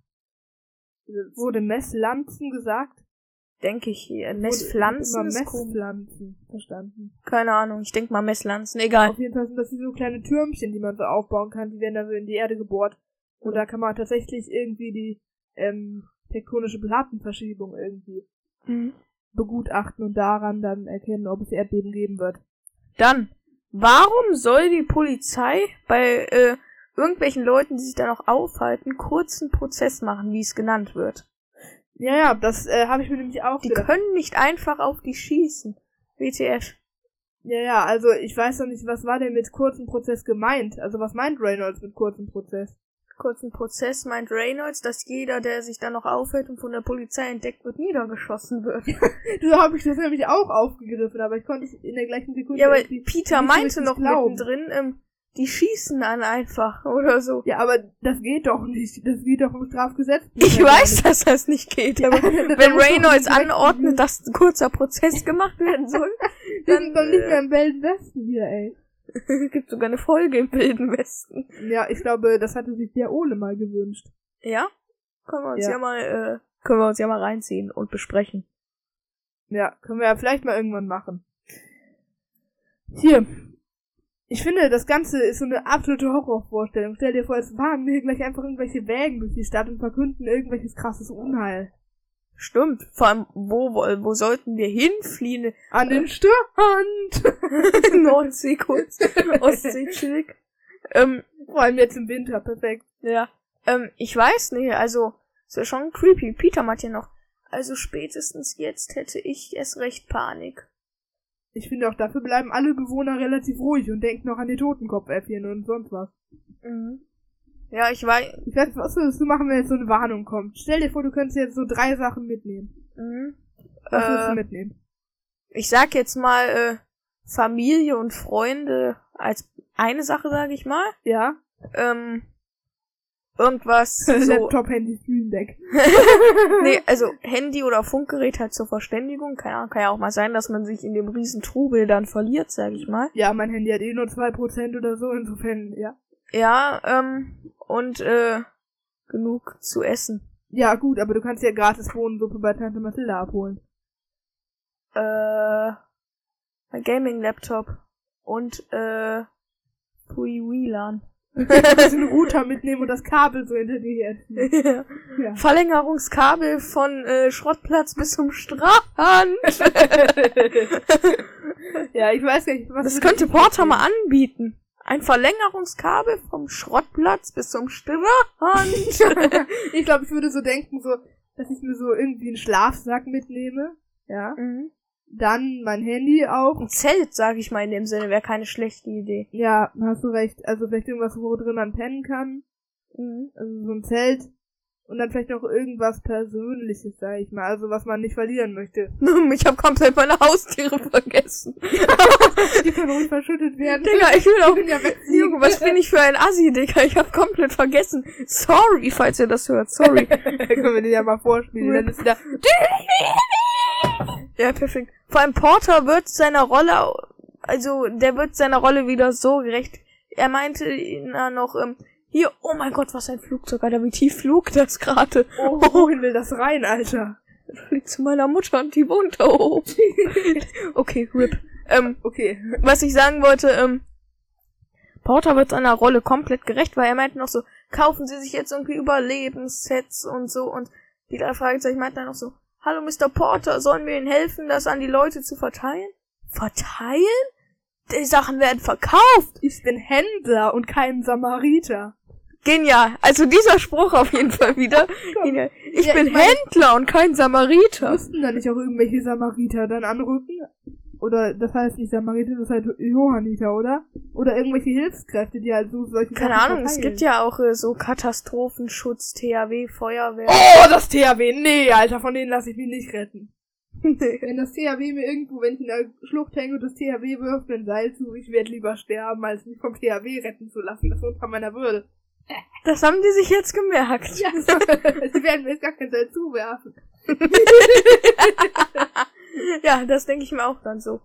Wurde Messlanzen gesagt? Denke ich hier. Wurde- Messpflanzen ich. Messpflanzen verstanden. Keine Ahnung, ich denke mal Messlanzen, egal. Auf jeden Fall sind das wie so kleine Türmchen, die man so aufbauen kann, die werden dann so in die Erde gebohrt. Und da kann man tatsächlich irgendwie die ähm, tektonische Plattenverschiebung irgendwie Mhm. begutachten und daran dann erkennen, ob es Erdbeben geben wird. Dann, warum soll die Polizei bei äh, irgendwelchen Leuten, die sich da noch aufhalten, kurzen Prozess machen, wie es genannt wird? Ja, ja, das äh, habe ich mir nämlich auch Die gedacht. können nicht einfach auf die schießen. WTF. Ja, ja, also ich weiß noch nicht, was war denn mit kurzem Prozess gemeint? Also was meint Reynolds mit kurzem Prozess? Kurzen Prozess meint Reynolds, dass jeder, der sich da noch aufhält und von der Polizei entdeckt wird, niedergeschossen wird. So habe ich das nämlich auch aufgegriffen, aber ich konnte es in der gleichen Sekunde Ja, aber Peter meinte noch glauben. mittendrin, ähm, die schießen dann einfach oder so. Ja, aber das geht doch nicht. Das geht doch im Strafgesetz. Ich weiß, dass das nicht geht, aber Da wenn doch Reynolds anordnet, dass ein kurzer Prozess gemacht werden soll, dann doch nicht äh, mehr im Wilden Westen hier, ey. gibt sogar eine Folge im Wilden Westen. Ja, ich glaube, das hatte sich der Ole mal gewünscht. Ja? Können wir uns ja, Ja. mal, äh, können wir uns ja mal reinziehen und besprechen. Ja, können wir ja vielleicht mal irgendwann machen. Hier. Ich finde, das Ganze ist so eine absolute Horrorvorstellung. Stell dir vor, es fahren hier gleich einfach irgendwelche Wägen durch die Stadt und verkünden irgendwelches krasses Unheil. Stimmt. Vor allem, wo, wo, wo sollten wir hinfliehen? An den Strand! Nordsee kurz. Ostsee chillig. Ähm, Vor allem jetzt im Winter, perfekt. ja. Ähm, ich weiß nicht, also, ist ja schon creepy. Peter meint ja noch. Also spätestens jetzt hätte ich erst recht Panik. Ich finde auch, dafür bleiben alle Bewohner relativ ruhig und denken noch an die Totenkopfäffchen und sonst was. Mhm. Ja, ich weiß. Ich weiß, was würdest du machen, wenn jetzt so eine Warnung kommt? Stell dir vor, du könntest jetzt so drei Sachen mitnehmen. Mhm. Was würdest du Äh, mitnehmen? ich sag jetzt mal, äh, Familie und Freunde als eine Sache, sage ich mal. Ja? Ähm, irgendwas so. Laptop, Handy, Streamdeck. nee, also Handy oder Funkgerät halt zur Verständigung. Keine Ahnung, kann ja auch mal sein, dass man sich in dem riesen Trubel dann verliert, sag ich mal. Ja, mein Handy hat eh nur 2% oder so, insofern, ja. Ja, ähm, und äh, genug zu essen. Ja, gut, aber du kannst ja gratis Bohnensuppe bei Tante Mathilda abholen. Äh, mein Gaming-Laptop und äh, Free WLAN. Einen Router mitnehmen und das Kabel so hinter dir herziehen. Ja. Ja. Verlängerungskabel von äh, Schrottplatz bis zum Strand. ja, ich weiß gar nicht, was Das könnte Porter mal anbieten. Ein Verlängerungskabel vom Schrottplatz bis zum Strand. ich glaube, ich würde so denken, so, dass ich mir so irgendwie einen Schlafsack mitnehme. Ja. Mhm. Dann mein Handy auch. Ein Zelt, sage ich mal in dem Sinne, wäre keine schlechte Idee. Ja, hast du recht. Also vielleicht irgendwas, wo drin man pennen kann. Mhm. Also so ein Zelt. Und dann vielleicht noch irgendwas Persönliches, sag ich mal. Also was man nicht verlieren möchte. Ich habe komplett meine Haustiere vergessen. Die können ruhig verschüttet werden. Digga, ich will auch. ja. Junge, was bin ich für ein Assi, Digga? Ich hab komplett vergessen. Sorry, falls ihr das hört. Sorry. können wir den ja mal vorspielen. Dann ist wieder. Ja, perfekt. Vor allem Porter wird seiner Rolle, also der wird seiner Rolle wieder so gerecht. Er meinte na, noch, ähm, hier, oh mein Gott, was ein Flugzeug, Alter, wie tief flog das gerade? Oh, wohin will das rein, Alter? Fliegt zu meiner Mutter und die wohnt da oben. okay, RIP. Ähm, Okay. was ich sagen wollte, ähm, Porter wird seiner Rolle komplett gerecht, weil er meinte noch so, kaufen Sie sich jetzt irgendwie Überlebenssets und so und die drei Fragezeichen meinten dann noch so, hallo Mr. Porter, sollen wir Ihnen helfen, das an die Leute zu verteilen? Verteilen? Die Sachen werden verkauft! Ich bin Händler und kein Samariter. Genial. Also dieser Spruch auf jeden Fall wieder. Genial. Ich Ja, bin ich meine- Händler und kein Samariter. Müssten da nicht auch irgendwelche Samariter dann anrücken? Oder das heißt nicht Samariter, das heißt Johanniter, oder? Oder irgendwelche Hilfskräfte, die halt so solche Keine Sachen Ahnung, es verteilen. gibt ja auch äh, so Katastrophenschutz, THW, Feuerwehr. Oh, das THW. Nee, Alter, von denen lasse ich mich nicht retten. Wenn das THW mir irgendwo, wenn ich in der Schlucht hänge und das THW wirft mir ein Seil zu, ich werde lieber sterben, als mich vom THW retten zu lassen. Das ist unter meiner Würde. Das haben die sich jetzt gemerkt. Ja, sie werden mir jetzt gar kein Seil zuwerfen. Ja, das denke ich mir auch dann so.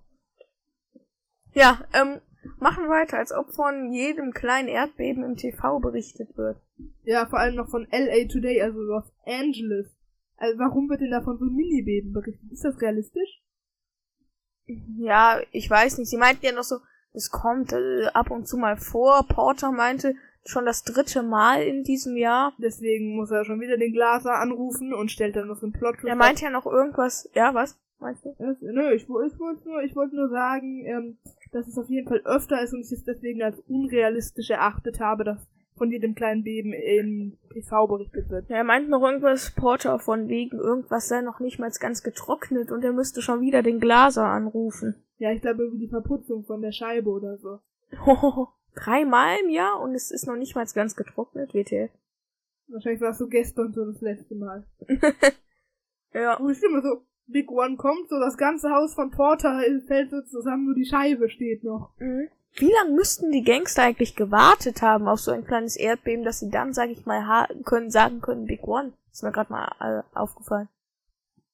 Ja, ähm, machen weiter, als ob von jedem kleinen Erdbeben im TV berichtet wird. Ja, vor allem noch von LA Today, also Los Angeles. Also warum wird denn da von so Mini-Beben berichtet? Ist das realistisch? Ja, ich weiß nicht. Sie meinten ja noch so, es kommt äh, ab und zu mal vor. Porter meinte schon das dritte Mal in diesem Jahr. Deswegen muss er schon wieder den Glaser anrufen und stellt dann noch so einen Plot. Er meinte ja noch irgendwas. Ja, was? Meinst du? Das, nö, ich, ich wollte nur, ich wollte nur sagen, ähm, dass es auf jeden Fall öfter ist und ich es deswegen als unrealistisch erachtet habe, dass von jedem kleinen Beben im TV berichtet wird. Ja, er meint noch irgendwas, Porter, von wegen irgendwas sei noch nicht mal ganz getrocknet und er müsste schon wieder den Glaser anrufen. Ja, ich glaube irgendwie die Verputzung von der Scheibe oder so. Dreimal im Jahr und es ist noch nicht mal ganz getrocknet, WTF. Wahrscheinlich war es so gestern so das letzte Mal. Ja. Und ich stimme so, Big One kommt, so das ganze Haus von Porter fällt so zusammen, nur die Scheibe steht noch. Mhm. Wie lange müssten die Gangster eigentlich gewartet haben auf so ein kleines Erdbeben, dass sie dann, sag ich mal, können, sagen können, Big One? Ist mir gerade mal äh, aufgefallen.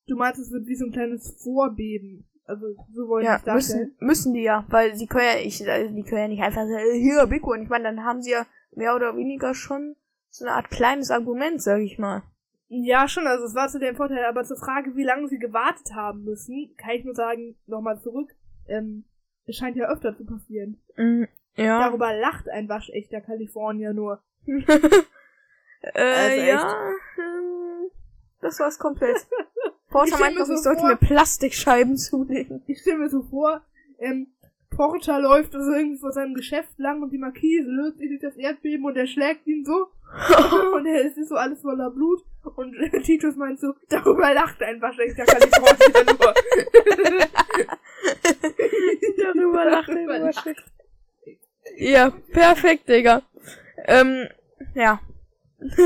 Du meinst, es wird wie so ein kleines Vorbeben. Also, so wollte Ja, ich darstellen. müssen, müssen die ja, weil sie können ja, ich, äh, die können ja nicht einfach sagen, äh, hier, Big One. Ich meine, dann haben sie ja mehr oder weniger schon so eine Art kleines Argument, sag ich mal. Ja, schon, also es war zu dem Vorteil, aber zur Frage, wie lange sie gewartet haben müssen, kann ich nur sagen, nochmal zurück, ähm, es scheint ja öfter zu passieren. Mhm. Ja. Darüber lacht ein waschechter Kalifornier nur. äh, Also ja. ähm, Das war's komplett. Ich stell meint so ich sollte mir Plastikscheiben zulegen. Ich stelle mir so vor, ähm, Porter läuft also irgendwie vor seinem Geschäft lang und die Markise löst sich durch das Erdbeben und er schlägt ihn so. und er ist so alles voller Blut. Und Titus meint so, darüber lacht ein waschechter Kalifornier nur. Darüber lacht er Darüber lacht. schlecht. Ja, perfekt, Digga. Ähm, ja.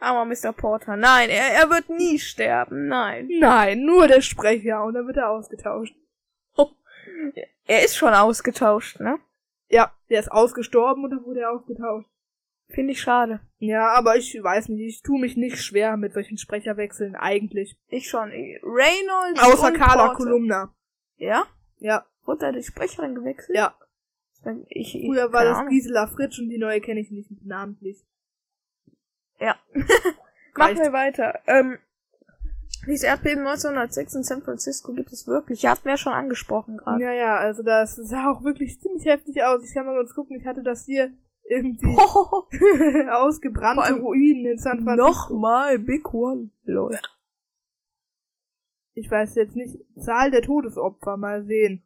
Aber Mr. Porter, nein, er, er wird nie sterben, nein. Nein, nur der Sprecher und dann wird er ausgetauscht. Er ist schon ausgetauscht, ne? Ja, der ist ausgestorben und dann wurde er ausgetauscht. Finde ich schade. Ja, aber ich weiß nicht, ich tue mich nicht schwer mit solchen Sprecherwechseln eigentlich. Ich schon. Reynolds Außer und Carla Porter. Kolumna. Ja? Ja, Wurde da die Sprecherin gewechselt? ja. Ich, ich, Früher war das Ahnung. Gisela Fritsch und die neue kenne ich nicht namentlich. Ja. Machen wir weiter. Ähm, dieses Erdbeben 1906 in San Francisco gibt es wirklich. Hatten wir ja schon angesprochen gerade. Ja, ja, also das sah auch wirklich ziemlich heftig aus. Ich kann mal kurz gucken, ich hatte das hier irgendwie Oh, ausgebrannte Ruinen in San Francisco. Nochmal Big One. Lol. Ich weiß jetzt nicht, Zahl der Todesopfer, mal sehen.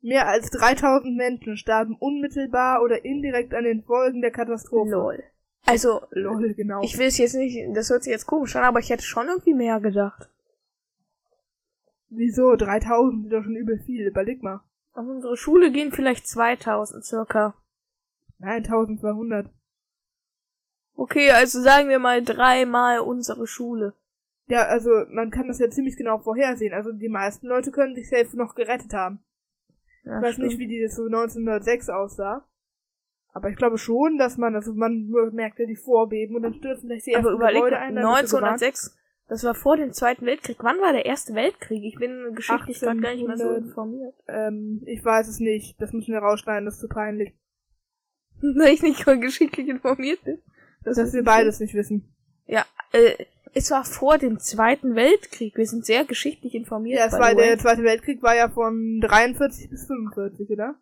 Mehr als 3000 Menschen starben unmittelbar oder indirekt an den Folgen der Katastrophe. Lol. Also, Lol, genau. ich will es jetzt nicht, das hört sich jetzt komisch an, aber ich hätte schon irgendwie mehr gedacht. Wieso? 3000 sind doch schon übel viel. Überleg mal. Auf unsere Schule gehen vielleicht 2000 circa. Nein, 1200. Okay, also sagen wir mal dreimal unsere Schule. Ja, also man kann das ja ziemlich genau vorhersehen. Also die meisten Leute können sich selbst noch gerettet haben. Ja, ich weiß stimmt. nicht, wie die das so 1906 aussah. Aber ich glaube schon, dass man, also man merkt ja die Vorbeben und dann stürzen vielleicht die Aber ersten überleg Gebäude ein. dann bist du gewarnt. 1906, das war vor dem Zweiten Weltkrieg. Wann war der Erste Weltkrieg? Ich bin geschichtlich gerade gar nicht mehr so 1800. informiert. Ähm, ich weiß es nicht. Das müssen wir rausschneiden, das ist zu peinlich. Weil ich nicht geschichtlich informiert bin. Dass ist wir beides nicht wissen. Ja, äh, es war vor dem Zweiten Weltkrieg. Wir sind sehr geschichtlich informiert. Ja, es war, der Zweite Weltkrieg war ja von 43 bis 45, oder?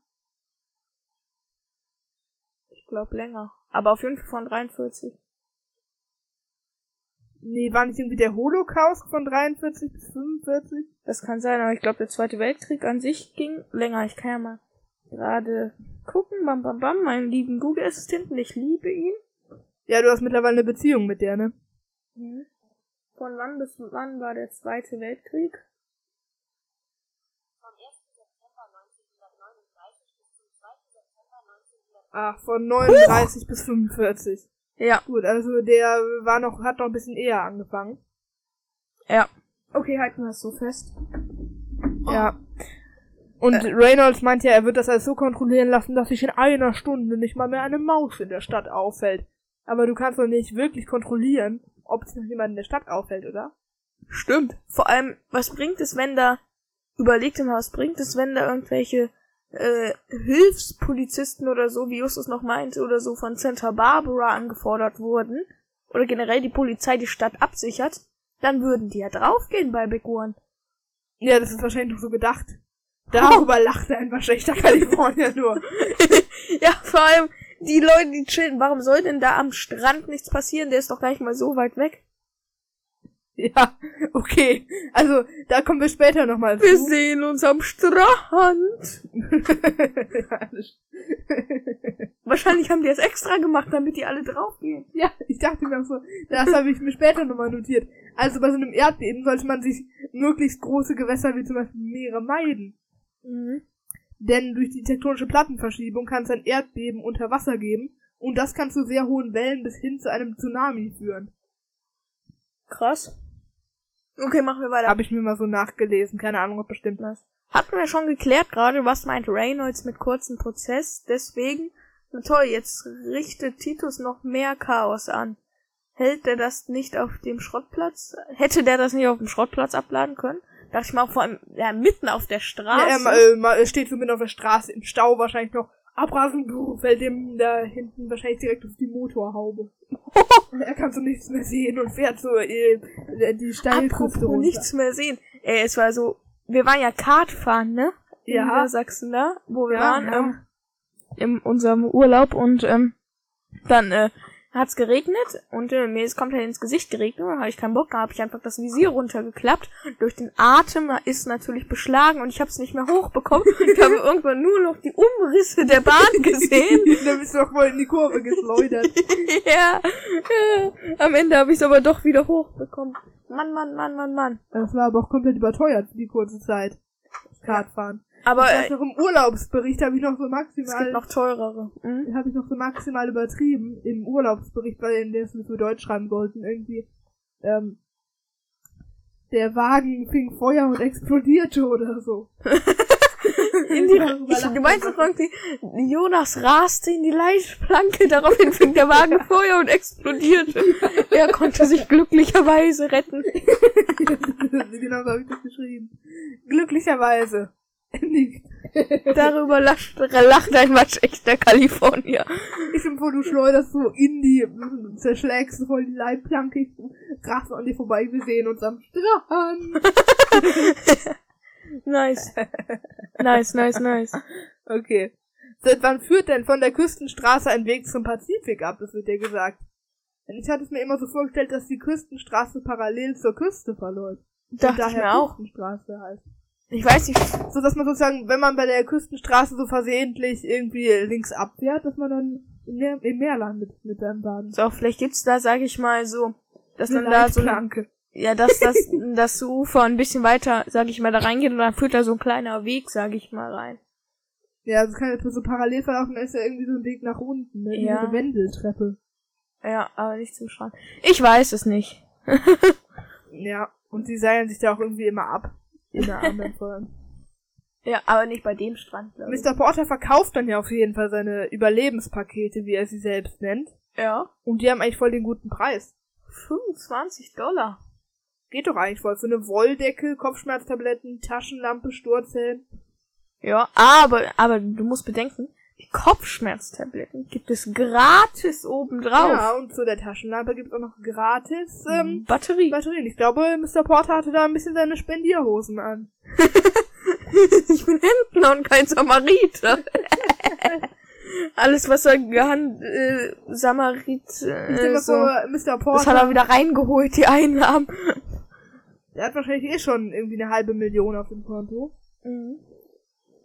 Ich glaube länger. Aber auf jeden Fall von 43. Nee, war nicht irgendwie der Holocaust von 43 bis 45? Das kann sein, aber ich glaube, der Zweite Weltkrieg an sich ging länger. Ich kann ja mal gerade gucken. Bam, bam, bam. Meinen lieben Google-Assistenten. Ich liebe ihn. Ja, du hast mittlerweile eine Beziehung mit der, ne? Mhm. Von wann bis wann war der Zweite Weltkrieg? Ach, von 39 bis 45. Ja. Gut, also der war noch, hat noch ein bisschen eher angefangen. Ja. Okay, halten wir das so fest. Ja. Und Reynolds meint ja, er wird das alles so kontrollieren lassen, dass sich in einer Stunde nicht mal mehr eine Maus in der Stadt auffällt. Aber du kannst doch nicht wirklich kontrollieren, ob sich noch jemand in der Stadt auffällt, oder? Stimmt. Vor allem, was bringt es, wenn da, überleg dir mal, was bringt es, wenn da irgendwelche äh, Hilfspolizisten oder so, wie Justus noch meinte, oder so von Santa Barbara angefordert wurden, oder generell die Polizei die Stadt absichert, dann würden die ja draufgehen bei Big One. Ja, das ist wahrscheinlich noch so gedacht. Darüber lacht ein schlechter Kalifornier nur. Ja, vor allem, die Leute, die chillen, warum soll denn da am Strand nichts passieren? Der ist doch gar nicht mal so weit weg. Ja, okay. Also, da kommen wir später nochmal Wir zu. sehen uns am Strand. Wahrscheinlich haben die das extra gemacht, damit die alle draufgehen. ja, ich dachte mir so, das habe ich mir später nochmal notiert. Also bei so einem Erdbeben sollte man sich möglichst große Gewässer wie zum Beispiel Meere meiden. Mhm. Denn durch die tektonische Plattenverschiebung kann es ein Erdbeben unter Wasser geben und das kann zu sehr hohen Wellen bis hin zu einem Tsunami führen. Krass. Okay, machen wir weiter. Habe ich mir mal so nachgelesen, keine Ahnung, ob bestimmt. Nice. Hatten wir schon geklärt gerade, was meint Reynolds mit kurzem Prozess. Deswegen, na toll, jetzt richtet Titus noch mehr Chaos an. Hält der das nicht auf dem Schrottplatz? Hätte der das nicht auf dem Schrottplatz abladen können? Dachte ich mal, vor allem, ja, mitten auf der Straße. Ja, er äh, steht so mitten auf der Straße im Stau wahrscheinlich noch. Abrasen, fällt dem da hinten wahrscheinlich direkt auf die Motorhaube. er kann so nichts mehr sehen und fährt so äh, die Steilküste runter. nichts mehr sehen. Ey, es war so, wir waren ja Kart fahren, ne? In Ja. Niedersachsen da, wo wir Ja, waren, ja. ähm, in unserem Urlaub und ähm, dann äh, hat's geregnet und äh, mir ist komplett ins Gesicht geregnet, da habe ich keinen Bock, da habe ich einfach das Visier runtergeklappt. Durch den Atem ist natürlich beschlagen und ich habe es nicht mehr hochbekommen. Ich habe irgendwann nur noch die Umrisse der Bahn gesehen. da bist du doch voll in die Kurve geschleudert. ja, ja, am Ende habe ich es aber doch wieder hochbekommen. Mann, Mann, Mann, Mann, Mann. Das war aber auch komplett überteuert die kurze Zeit. Das Kartfahren. Aber Ich weiß noch, im Urlaubsbericht habe ich noch so es gibt maximal, noch teurere. Mhm. habe ich noch so maximal übertrieben im Urlaubsbericht, weil in der wir für Deutsch schreiben wollten, irgendwie, ähm, der Wagen fing Feuer und explodierte oder so. In die, ich, du meinst doch irgendwie, Jonas raste in die Leitplanke, daraufhin fing der Wagen Feuer und explodierte. Er konnte sich glücklicherweise retten. genau so habe ich das geschrieben. Glücklicherweise. Nicht. Darüber lacht, lacht ein waschechter Kalifornier. Ich bin vor, du schleuderst so in die, zerschlägst so voll die Leitplanke, ich raste an dir vorbei, wir sehen uns am Strand. Nice. Nice, nice, nice. Okay. Seit wann führt denn von der Küstenstraße ein Weg zum Pazifik ab? Das wird dir gesagt. Denn ich hatte es mir immer so vorgestellt, dass die Küstenstraße parallel zur Küste verläuft. Und Dachte ich daher mir auch. Küstenstraße heißt. Ich weiß nicht, So dass man sozusagen, wenn man bei der Küstenstraße so versehentlich irgendwie links abfährt, dass man dann im Meer, im Meer landet mit seinem Wagen. so, vielleicht gibt's da, sag ich mal, so, dass Eine dann da so eine. Ja, dass das, das Ufer ein bisschen weiter, sag ich mal, da reingeht und dann führt da so ein kleiner Weg, sag ich mal, rein. Ja, das kann jetzt so parallel verlaufen, da ist ja irgendwie so ein Weg nach unten, ne? Ja. Eine Wendeltreppe. Ja, aber nicht zum Strand. Ich weiß es nicht. Ja. Und sie seilen sich da auch irgendwie immer ab. In der anderen Folge. Ja, aber nicht bei dem Strand, glaube ich. Mr. Porter verkauft dann ja auf jeden Fall seine Überlebenspakete, wie er sie selbst nennt. Ja. Und die haben eigentlich voll den guten Preis. 25 Dollar. Geht doch eigentlich voll. Für eine Wolldecke, Kopfschmerztabletten, Taschenlampe, Sturzhelm. Ja, aber, aber du musst bedenken, Kopfschmerztabletten gibt es gratis obendrauf. Ja, und zu der Taschenlampe gibt's auch noch gratis ähm, Batterie. Batterien. Ich glaube, Mr. Porter hatte da ein bisschen seine Spendierhosen an. ich bin Händler und kein Samariter. Alles, was er gehan äh, Samarit, Ich äh, denke so, Mr. das hat er Porter, wieder reingeholt, die Einnahmen. der hat wahrscheinlich eh schon irgendwie eine halbe Million auf dem Konto.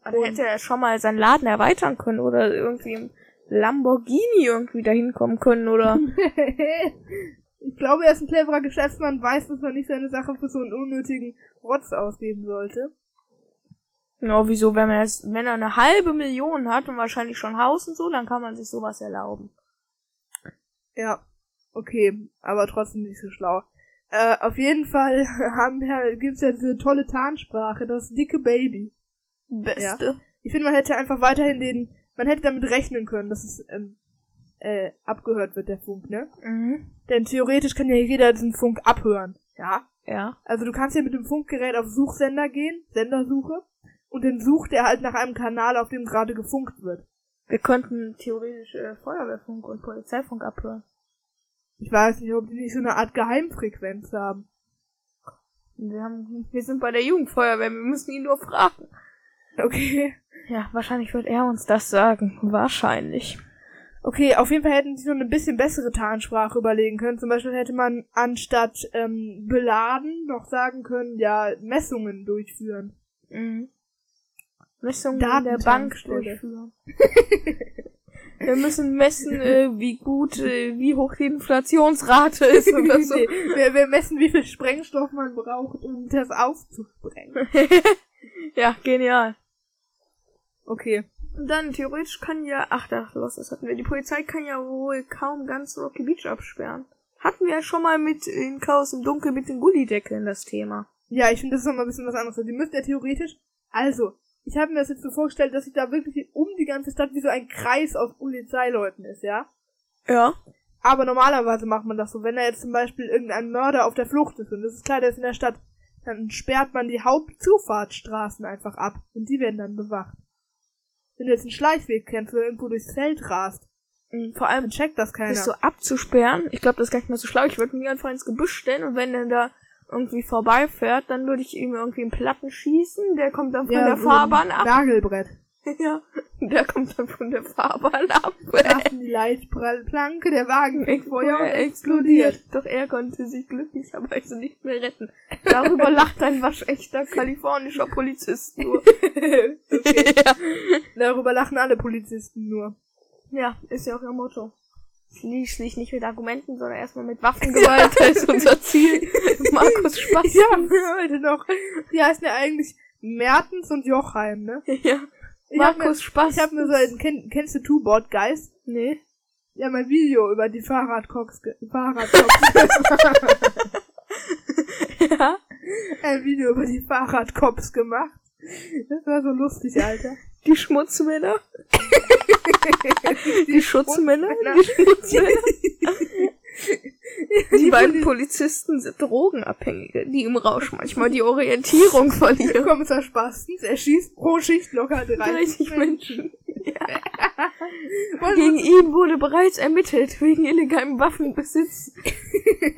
Aber hätte er schon mal seinen Laden erweitern können oder irgendwie im Lamborghini irgendwie dahin kommen können oder. ich glaube, er ist ein cleverer Geschäftsmann, weiß, dass man nicht seine Sache für so einen unnötigen Rotz ausgeben sollte. Ja, wieso, wenn man jetzt, wenn er eine halbe Million hat und wahrscheinlich schon Haus und so, dann kann man sich sowas erlauben. Ja, okay, aber trotzdem nicht so schlau. Äh, auf jeden Fall haben wir, gibt's ja diese tolle Tarnsprache, das dicke Baby. Beste. Ich finde, man hätte einfach weiterhin den, man hätte damit rechnen können, dass es ähm, äh, abgehört wird, der Funk, ne? Mhm. Denn theoretisch kann ja jeder diesen Funk abhören, ja? Ja. Also du kannst ja mit dem Funkgerät auf Suchsender gehen, Sendersuche, und dann sucht er halt nach einem Kanal, auf dem gerade gefunkt wird. Wir könnten theoretisch äh, Feuerwehrfunk und Polizeifunk abhören. Ich weiß nicht, ob die nicht so eine Art Geheimfrequenz haben. Wir haben, wir sind bei der Jugendfeuerwehr, wir müssen ihn nur fragen. Okay. Ja, wahrscheinlich wird er uns das sagen. Wahrscheinlich. Okay, auf jeden Fall hätten sie so eine bisschen bessere Tarnsprache überlegen können. Zum Beispiel hätte man anstatt ähm, beladen noch sagen können, ja, Messungen durchführen. Mhm. Messungen in der Bank durchführen. Wir müssen messen, äh, wie gut, äh, wie hoch die Inflationsrate ist oder so. Nee, wir, wir messen, wie viel Sprengstoff man braucht, um das aufzusprengen. ja, genial. Okay. Und dann theoretisch kann ja, ach da, los, das hatten wir. Die Polizei kann ja wohl kaum ganz Rocky Beach absperren. Hatten wir ja schon mal mit in Chaos im Dunkel mit den Gullideckeln das Thema. Ja, ich finde, das ist nochmal ein bisschen was anderes. Die müssten ja theoretisch, also, ich habe mir das jetzt so vorgestellt, dass sich da wirklich um die ganze Stadt wie so ein Kreis aus Polizeileuten ist, ja? Ja. Aber normalerweise macht man das so, wenn da jetzt zum Beispiel irgendein Mörder auf der Flucht ist und das ist klar, der ist in der Stadt, dann sperrt man die Hauptzufahrtsstraßen einfach ab und die werden dann bewacht. Wenn du jetzt einen Schleichweg kennst oder irgendwo durchs Feld rast, Mhm, Vor allem checkt das keiner. das so abzusperren. Ich glaube, das ist gar nicht mehr so schlau. Ich würde mich einfach ins Gebüsch stellen und wenn der da irgendwie vorbeifährt, dann würde ich ihm irgendwie einen Platten schießen. Der kommt dann von der so ein Fahrbahn ab. Nagelbrett. Ja, der kommt dann von der Fahrbahn ab. Trafen die Leitplanke, der Wagen fängt Feuer und explodiert. Doch er konnte sich glücklicherweise nicht mehr retten. Darüber lacht ein waschechter kalifornischer Polizist nur. okay. ja. Darüber lachen alle Polizisten nur. ja, ist ja auch ihr Motto. Schließlich nicht mit Argumenten, sondern erstmal mit Waffengewalt. Das ist unser Ziel. Markus Spaß. Mir heute noch, die heißen ja eigentlich Mertens und Jochheim, ne? Ja. Markus mir, Spaß. Ich habe mir so ein, kenn, kennst du Two Board Guys? Nee. Ja, mein Video über die Fahrradcops, ge- Fahrradcops, Ja. ein Video über die Fahrradcops gemacht. Das war so lustig, Alter. Die Schmutzmänner. Die Schutzmänner. Schmutzmänner. Die Schmutzmänner. Die Die beiden Polizisten sind Drogenabhängige, die im Rausch manchmal die Orientierung verlieren. Kommissar Spastens, er schießt pro Schicht locker 30, 30 Menschen. Und Gegen ihn wurde bereits ermittelt wegen illegalem Waffenbesitz.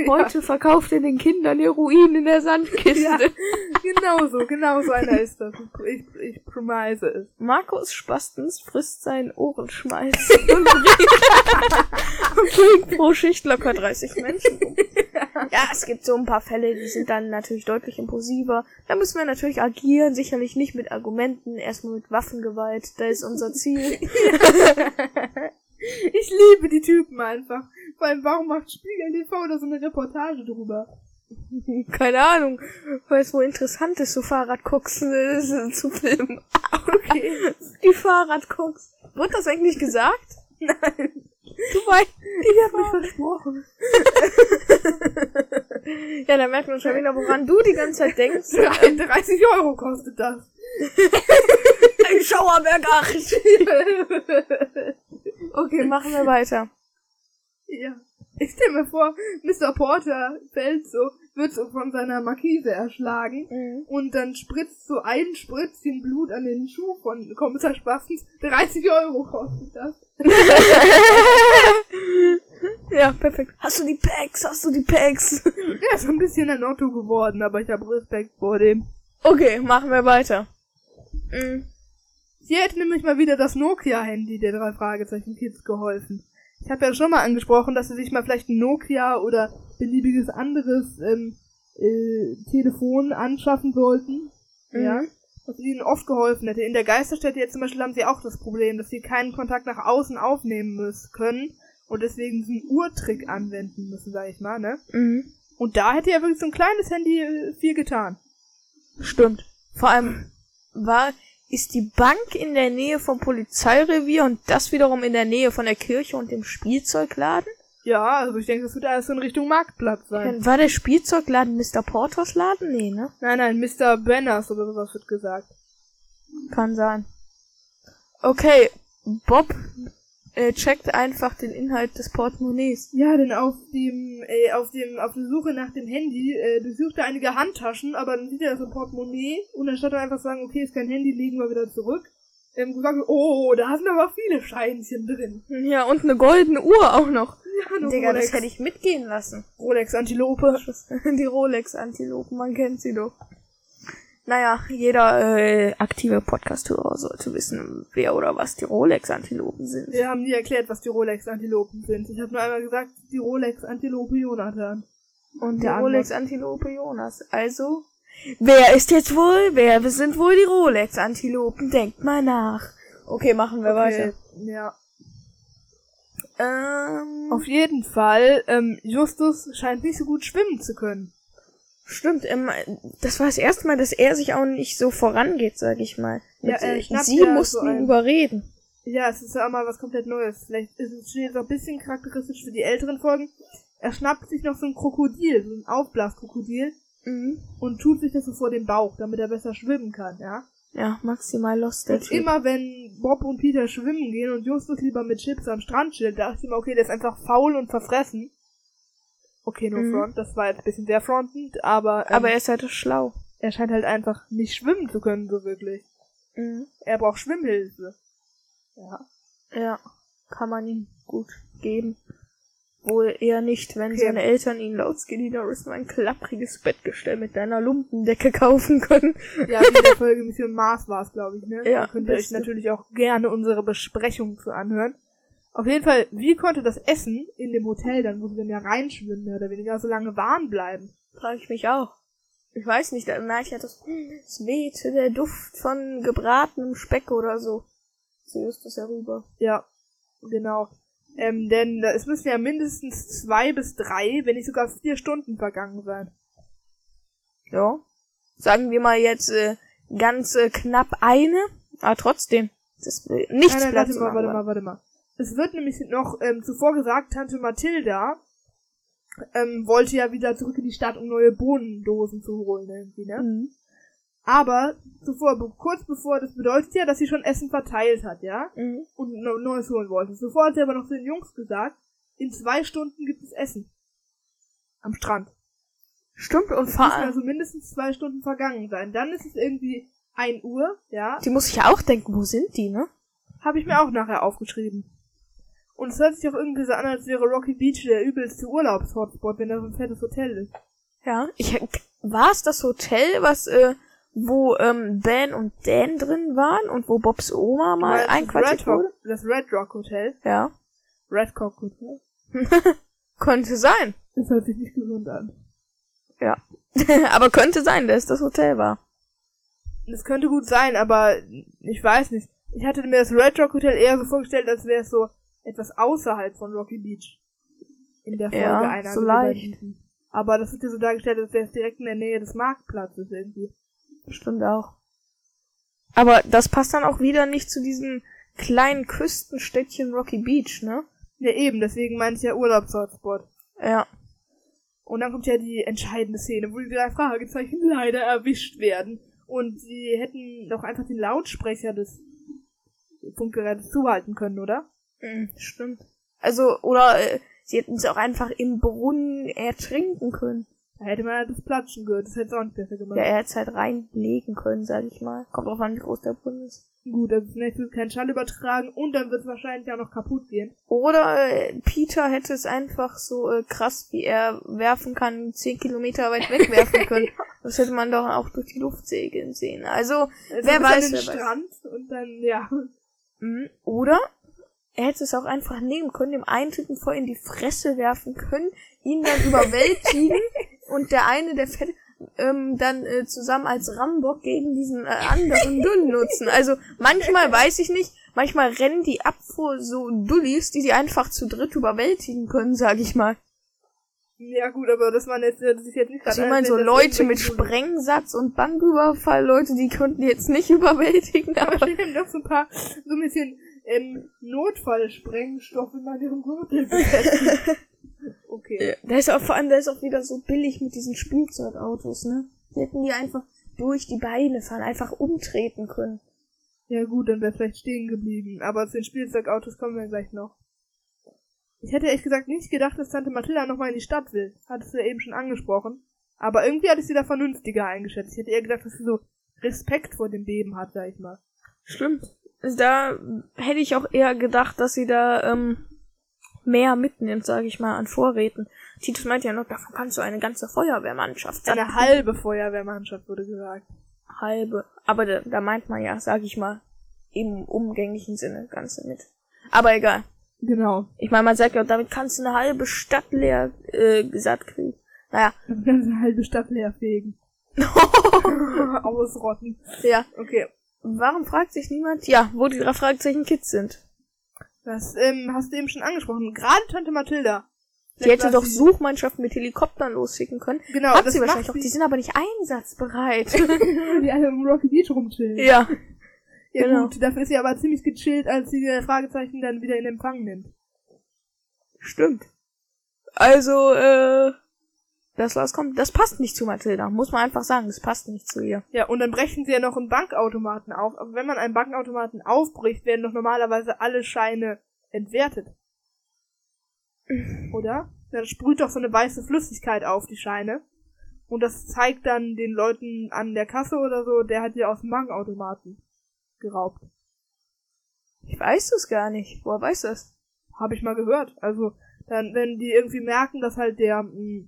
Heute verkauft er den Kindern Heroin in der Sandkiste. Ja. genau so, genau so einer ist das. Ich, ich premise es. Markus Spastens frisst seinen Ohrenschmalz und bringt, und bringt pro Schicht locker 30 Menschen um. Ja, es gibt so ein paar Fälle, die sind dann natürlich deutlich impulsiver. Da müssen wir natürlich agieren, sicherlich nicht mit Argumenten, erstmal mit Waffengewalt, da ist unser Ziel. Ich liebe die Typen einfach. Vor allem, warum macht Spiegel TV da so eine Reportage drüber? Keine Ahnung, weil es wohl interessant ist, so Fahrradcooks äh, zu filmen. Okay. Die Fahrradcooks. Wird das eigentlich gesagt? Nein. Du weißt. Ich hab mich versprochen. Ja, da merkt man schon wieder, woran du die ganze Zeit denkst. 30 Euro kostet das. Ein Schauerberg 8. Okay, machen wir weiter. Ja. Ich stell mir vor, Mr. Porter fällt so, wird so von seiner Markise erschlagen Mhm. und dann spritzt so ein Spritzchen Blut an den Schuh von Kommissar Spassens. 30 Euro kostet das. Ja, perfekt. Hast du die Packs? Hast du die Packs? Er ist ein bisschen ein Otto geworden, aber ich habe Respekt vor dem. Okay, machen wir weiter. Mhm. Hier hätte nämlich mal wieder das Nokia-Handy der drei Fragezeichen Kids geholfen. Ich habe ja schon mal angesprochen, dass sie sich mal vielleicht ein Nokia oder beliebiges anderes ähm, äh, Telefon anschaffen sollten. Mhm. Ja. Was ihnen oft geholfen hätte. In der Geisterstätte jetzt zum Beispiel haben sie auch das Problem, dass sie keinen Kontakt nach außen aufnehmen müssen können und deswegen diesen Urtrick anwenden müssen, sag ich mal, ne? Mhm. Und da hätte ja wirklich so ein kleines Handy äh, viel getan. Stimmt. Vor allem war, ist die Bank in der Nähe vom Polizeirevier und das wiederum in der Nähe von der Kirche und dem Spielzeugladen? Ja, also ich denke, das wird alles so in Richtung Marktplatz sein. War der Spielzeugladen Mr. Porters Laden? Nee, ne? Nein, nein, Mr. Banners oder sowas wird gesagt. Kann sein. Okay, Bob äh, checkt einfach den Inhalt des Portemonnaies. Ja, denn auf dem, äh, auf dem, auf der Suche nach dem Handy, äh, durchsucht er einige Handtaschen, aber dann sieht er so ein Portemonnaie und anstatt er einfach sagen, okay, ist kein Handy, legen wir wieder zurück, ähm, gesagt, oh, da sind aber viele Scheinchen drin. Ja, und eine goldene Uhr auch noch. Ja, eine Digga, Rolex, das hätte ich mitgehen lassen. Rolex Antilope. Die Rolex-Antilopen, man kennt sie doch. Naja, jeder äh, aktive Podcast-Hörer sollte wissen, wer oder was die Rolex-Antilopen sind. Wir haben nie erklärt, was die Rolex Antilopen sind. Ich habe nur einmal gesagt, die Rolex Antilope Jonathan. Und die Der Rolex-Antilope Jonas. Also, wer ist jetzt wohl, wer sind wohl die Rolex-Antilopen? Denkt mal nach. Okay, machen wir weiter. Ja. Ähm, Auf jeden Fall, ähm, Justus scheint nicht so gut schwimmen zu können. Stimmt, ähm, das war das erste Mal, dass er sich auch nicht so vorangeht, sag ich mal. Ja, Mit, äh, Sie ja mussten so ihn überreden. Ja, es ist ja auch mal was komplett Neues. Vielleicht ist es jetzt auch ein bisschen charakteristisch für die älteren Folgen. Er schnappt sich noch so ein Krokodil, so ein Aufblaskrokodil, Mhm. und tut sich das so vor den Bauch, damit er besser schwimmen kann, ja? Ja, maximal lost Und Typ. immer wenn Bob und Peter schwimmen gehen und Justus lieber mit Chips am Strand chillt, dachte ich immer, okay, der ist einfach faul und verfressen. Okay, nur Mhm. Front, das war jetzt ein bisschen sehr frontend, aber, ähm, Aber er ist halt schlau. er scheint halt einfach nicht schwimmen zu können, so wirklich. Mhm. Er braucht Schwimmhilfe. Ja. Ja, kann man ihm gut geben. Wohl eher nicht, wenn Okay. seine Eltern ihn laut Skinny Norris nur ein klappriges Bettgestell mit deiner Lumpendecke kaufen können. Ja, in der Folge Mission Mars war es, glaube ich, ne? Ja, Da könnt ihr euch natürlich auch gerne unsere Besprechung zu anhören. Auf jeden Fall, wie konnte das Essen in dem Hotel dann, wo sie dann ja reinschwimmen, mehr oder weniger, so lange warm bleiben? Frage ich mich auch. Ich weiß nicht, da merke ich halt, das, es wehte der Duft von gebratenem Speck oder so. So ist das ja rüber. Ja, genau. Ähm, denn es müssen ja mindestens zwei bis drei, wenn nicht sogar vier Stunden vergangen sein. Ja. Sagen wir mal jetzt äh, ganz äh, knapp eine, aber trotzdem. Das, äh, nichts Nein, nein, bleibt warte mal, warte mal, warte mal. Es wird nämlich noch ähm, zuvor gesagt, Tante Mathilda ähm, wollte ja wieder zurück in die Stadt, um neue Bohnendosen zu holen, irgendwie, ne? Mhm. Aber zuvor, kurz bevor, das bedeutet ja, dass sie schon Essen verteilt hat, ja? Mhm. Und ne- Neues holen wollte. Zuvor hat sie aber noch zu den Jungs gesagt, in zwei Stunden gibt es Essen. Am Strand. Stimmt, und vor allem, also mindestens zwei Stunden vergangen sein. Dann ist es irgendwie ein Uhr, ja? die muss ich ja auch denken, wo sind die, ne? Habe ich mir auch nachher aufgeschrieben. Und es hört sich auch irgendwie so an, als wäre Rocky Beach der übelste Urlaubshotspot, wenn da so ein fettes Hotel ist. Ja, ich war es das Hotel, was äh, wo ähm, Ben und Dan drin waren und wo Bobs Oma mal das einquartiert Red Rock, wurde? Das Red Rock Hotel. Ja, Red Cock Hotel. könnte sein. Das hört sich nicht gesund an. Ja, aber könnte sein, dass das Hotel war. Das könnte gut sein, aber ich weiß nicht. Ich hatte mir das Red Rock Hotel eher so vorgestellt, als wäre es so etwas außerhalb von Rocky Beach. In der Folge Ja, einer so leicht. Aber das wird ja so dargestellt, als wäre es direkt in der Nähe des Marktplatzes irgendwie. Stimmt auch. Aber das passt dann auch wieder nicht zu diesem kleinen Küstenstädtchen Rocky Beach, ne? Ja, eben, deswegen meine ich ja Urlaubshotspot. Ja. Und dann kommt ja die entscheidende Szene, wo die drei Fragezeichen leider erwischt werden. Und sie hätten doch einfach den Lautsprecher des Funkgerätes zuhalten können, oder? Mhm, stimmt. Also, oder äh, sie hätten es auch einfach im Brunnen ertrinken können. Da hätte man halt das Platschen gehört, das hätte es auch nicht besser gemacht. Ja, er hätte es halt reinlegen können, sag ich mal. Kommt drauf an, wie groß der Brunnen ist. Gut, also zunächst wird kein Schall übertragen und dann wird es wahrscheinlich auch noch kaputt gehen. Oder äh, Peter hätte es einfach so äh, krass, wie er werfen kann, zehn Kilometer weit wegwerfen können. Das hätte man doch auch durch die Luft segeln sehen. Also, Also wer bis an weiß, den wer Strand und dann, ja. Mhm. Oder er hätte es auch einfach nehmen können, dem einen Typen voll in die Fresse werfen können, ihn dann überwältigen und der eine, der fette, ähm, dann äh, zusammen als Rambock gegen diesen äh, anderen Dullen nutzen. Also manchmal weiß ich nicht, manchmal rennen die ab vor so Dullis, die sie einfach zu dritt überwältigen können, sag ich mal. Ja gut, aber das waren jetzt, das ist jetzt nicht Also ich an, meine, so Leute mit Sprengsatz und Banküberfall, Leute, die könnten die jetzt nicht überwältigen, Aber aber stell dir doch so ein paar, so ein bisschen, ähm, Notfallsprengstoff in meinem Gürtel befestigen. Okay. Ja, Der ist auch vor allem, der ist auch wieder so billig mit diesen Spielzeugautos, ne? Die hätten die einfach durch die Beine fahren, einfach umtreten können. Ja gut, dann wäre vielleicht stehen geblieben. Aber zu den Spielzeugautos kommen wir gleich noch. Ich hätte ehrlich gesagt nicht gedacht, dass Tante Mathilda nochmal in die Stadt will. Hattest du ja eben schon angesprochen. Aber irgendwie hatte ich sie da vernünftiger eingeschätzt. Ich hätte eher gedacht, dass sie so Respekt vor dem Beben hat, sag ich mal. Stimmt. Da hätte ich auch eher gedacht, dass sie da ähm, mehr mitnimmt, sage ich mal, an Vorräten. Titus meint ja noch, davon kannst du eine ganze Feuerwehrmannschaft Eine halbe Feuerwehrmannschaft wurde gesagt. halbe. Aber da, da meint man ja, sag ich mal, im umgänglichen Sinne ganze mit. Aber egal. Genau. Ich meine, man sagt ja, damit kannst du eine halbe Stadt leer äh, satt kriegen. Naja. Dann können sie eine halbe Stadt leer fegen. Ausrotten. ja. Okay. Warum fragt sich niemand, ja, wo die drei Fragezeichen Kids sind? Das ähm, hast du eben schon angesprochen. Gerade Tante Mathilda. Die hätte doch Suchmannschaften mit Helikoptern losschicken können. Genau, Hat das sie wahrscheinlich auch. Die sind aber nicht einsatzbereit. die alle im Rocky Beach rumchillen. ja. Ja genau. gut, dafür ist sie aber ziemlich gechillt, als sie die Fragezeichen dann wieder in Empfang nimmt. Stimmt. Also, äh, das was kommt, das passt nicht zu Mathilda. Muss man einfach sagen, das passt nicht zu ihr. Ja, und dann brechen sie ja noch einen Bankautomaten auf. Aber wenn man einen Bankautomaten aufbricht, werden doch normalerweise alle Scheine entwertet. Oder? Dann sprüht doch so eine weiße Flüssigkeit auf die Scheine. Und das zeigt dann den Leuten an der Kasse oder so, der hat die aus dem Bankautomaten geraubt. Ich weiß es gar nicht. Woher weiß das? Habe ich mal gehört. Also, dann, wenn die irgendwie merken, dass halt der, mh,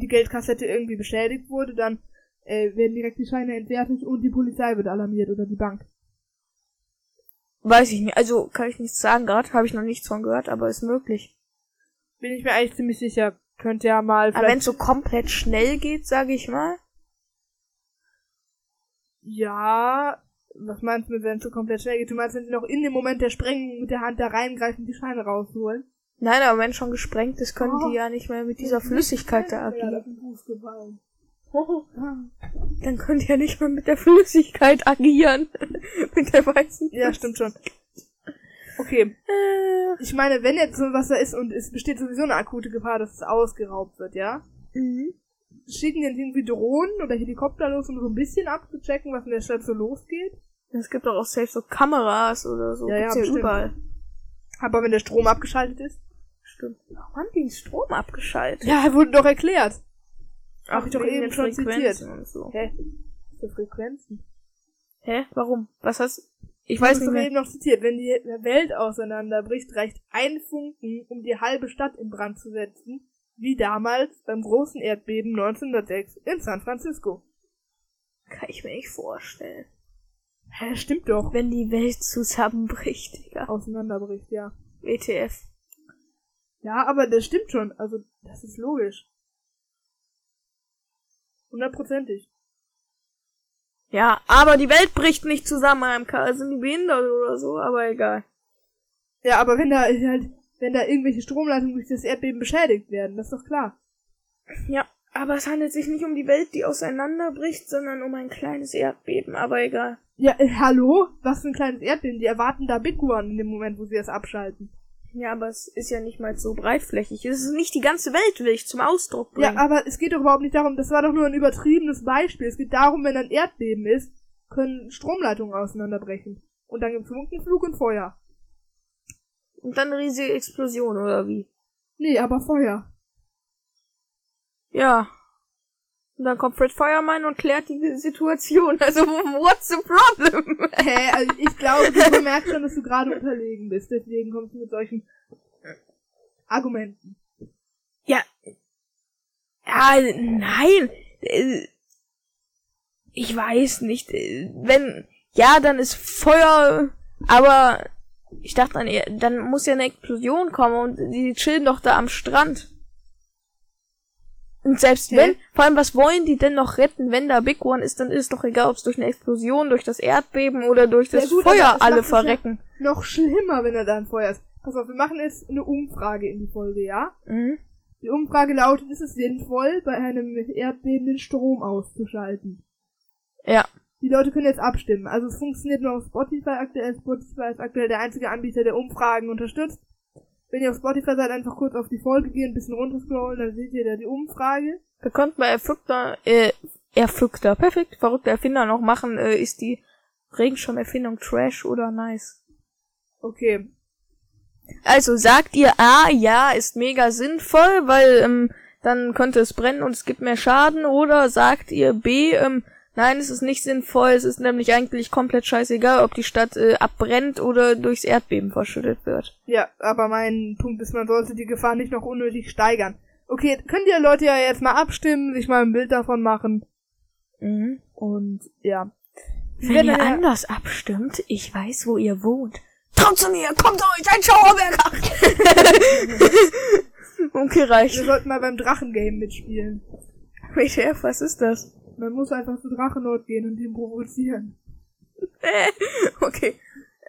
die Geldkassette irgendwie beschädigt wurde, dann äh, werden direkt die Scheine entwertet und die Polizei wird alarmiert oder die Bank. Weiß ich nicht. Also, kann ich nichts sagen gerade. Habe ich noch nichts von gehört, aber ist möglich. Bin ich mir eigentlich ziemlich sicher. Könnte ja mal Aber wenn es so komplett schnell geht, sage ich mal. ja, was meinst du mit, wenn es so komplett schnell geht? Du meinst, wenn sie noch in dem Moment der Sprengung mit der Hand da reingreifen und die Scheine rausholen? Nein, aber wenn schon gesprengt ist, können Oh. die ja nicht mehr mit dieser Flüssigkeit da agieren. ein. Dann können die ja nicht mehr mit der Flüssigkeit agieren. mit der weißen. Ja, stimmt schon. Okay, Äh, ich meine, wenn jetzt so was da ist und es besteht sowieso eine akute Gefahr, dass es ausgeraubt wird, ja? mhm. Schicken jetzt irgendwie Drohnen oder Helikopter los, um so ein bisschen abzuchecken, was in der Stadt so losgeht? Es gibt doch auch safe so Kameras oder so. Ja, Gibt's ja bestimmt. überall. Aber wenn der Strom abgeschaltet ist? Stimmt. Warum haben die den Strom abgeschaltet? Ja, wurde doch erklärt. Ach, Hab ich doch eben schon zitiert. Und so. Hä? Für Frequenzen. Hä? Warum? Was hast Ich Ich weiß nicht doch mehr. eben noch zitiert. Wenn die Welt auseinanderbricht, reicht ein Funken, um die halbe Stadt in Brand zu setzen, wie damals beim großen Erdbeben 1906 in San Francisco. Kann ich mir nicht vorstellen. Hä, stimmt doch. Wenn die Welt zusammenbricht, Digga. Auseinanderbricht, ja. WTF. Ja, aber das stimmt schon. Also, das ist logisch. Hundertprozentig. Ja, aber die Welt bricht nicht zusammen, AMK. Sind die behindert oder so, aber egal. Ja, aber wenn da halt, wenn da irgendwelche Stromleitungen durch das Erdbeben beschädigt werden, das ist doch klar. Ja, aber es handelt sich nicht um die Welt, die auseinanderbricht, sondern um ein kleines Erdbeben, aber egal. Ja, äh, hallo? Was für ein kleines Erdbeben? Die erwarten da Big One in dem Moment, wo sie es abschalten. Ja, aber es ist ja nicht mal so breitflächig. Es ist nicht die ganze Welt, will ich zum Ausdruck bringen. Ja, aber es geht doch überhaupt nicht darum, das war doch nur ein übertriebenes Beispiel. Es geht darum, wenn ein Erdbeben ist, können Stromleitungen auseinanderbrechen. Und dann gibt's Funkenflug und Feuer. Und dann eine riesige Explosion, oder wie? Nee, aber Feuer. Ja. Und dann kommt Fred Fireman und klärt die Situation. Also, what's the problem? Hä, also ich glaube, du merkst schon, dass du gerade unterlegen bist. Deswegen kommst du mit solchen Argumenten. Ja. Ja, nein. Äh, Ich weiß nicht. Äh, Wenn, ja, dann ist Feuer, aber ich dachte dann, dann muss ja eine Explosion kommen und die chillen doch da am Strand. Und selbst Hä? wenn, vor allem, was wollen die denn noch retten, wenn da Big One ist, dann ist es doch egal, ob es durch eine Explosion, durch das Erdbeben oder durch das Ja gut, Feuer alle es ja- verrecken. Noch schlimmer, wenn er da ein Feuer ist. Pass auf, wir machen jetzt eine Umfrage in die Folge, ja? Mhm. Die Umfrage lautet, ist es sinnvoll, bei einem Erdbeben den Strom auszuschalten? Ja. Die Leute können jetzt abstimmen. Also es funktioniert nur auf Spotify aktuell. Spotify ist aktuell der einzige Anbieter, der Umfragen unterstützt. Wenn ihr auf Spotify seid, einfach kurz auf die Folge gehen, ein bisschen runterscrollen, dann seht ihr da die Umfrage. Wir könnten bei Erfügter, äh, Erfügter, perfekt, verrückter Erfinder noch machen, äh, ist die Regenschirmerfindung Trash oder nice? Okay. Also sagt ihr A, ja, ist mega sinnvoll, weil ähm, dann könnte es brennen und es gibt mehr Schaden, oder sagt ihr B, ähm, nein, es ist nicht sinnvoll, es ist nämlich eigentlich komplett scheißegal, ob die Stadt äh, abbrennt oder durchs Erdbeben verschüttet wird. Ja, aber mein Punkt ist, man sollte die Gefahr nicht noch unnötig steigern. Okay, könnt ihr Leute ja jetzt mal abstimmen, sich mal ein Bild davon machen. Mhm. Und ja. Wir Wenn werden ihr anders abstimmt, ich weiß, wo ihr wohnt. Traut zu mir, kommt euch, ein Schauerberger! okay, Wir reicht. sollten mal beim Drachengame mitspielen. WTF, was ist das? Man muss einfach zu Drachenlord gehen und ihn provozieren. Äh, okay.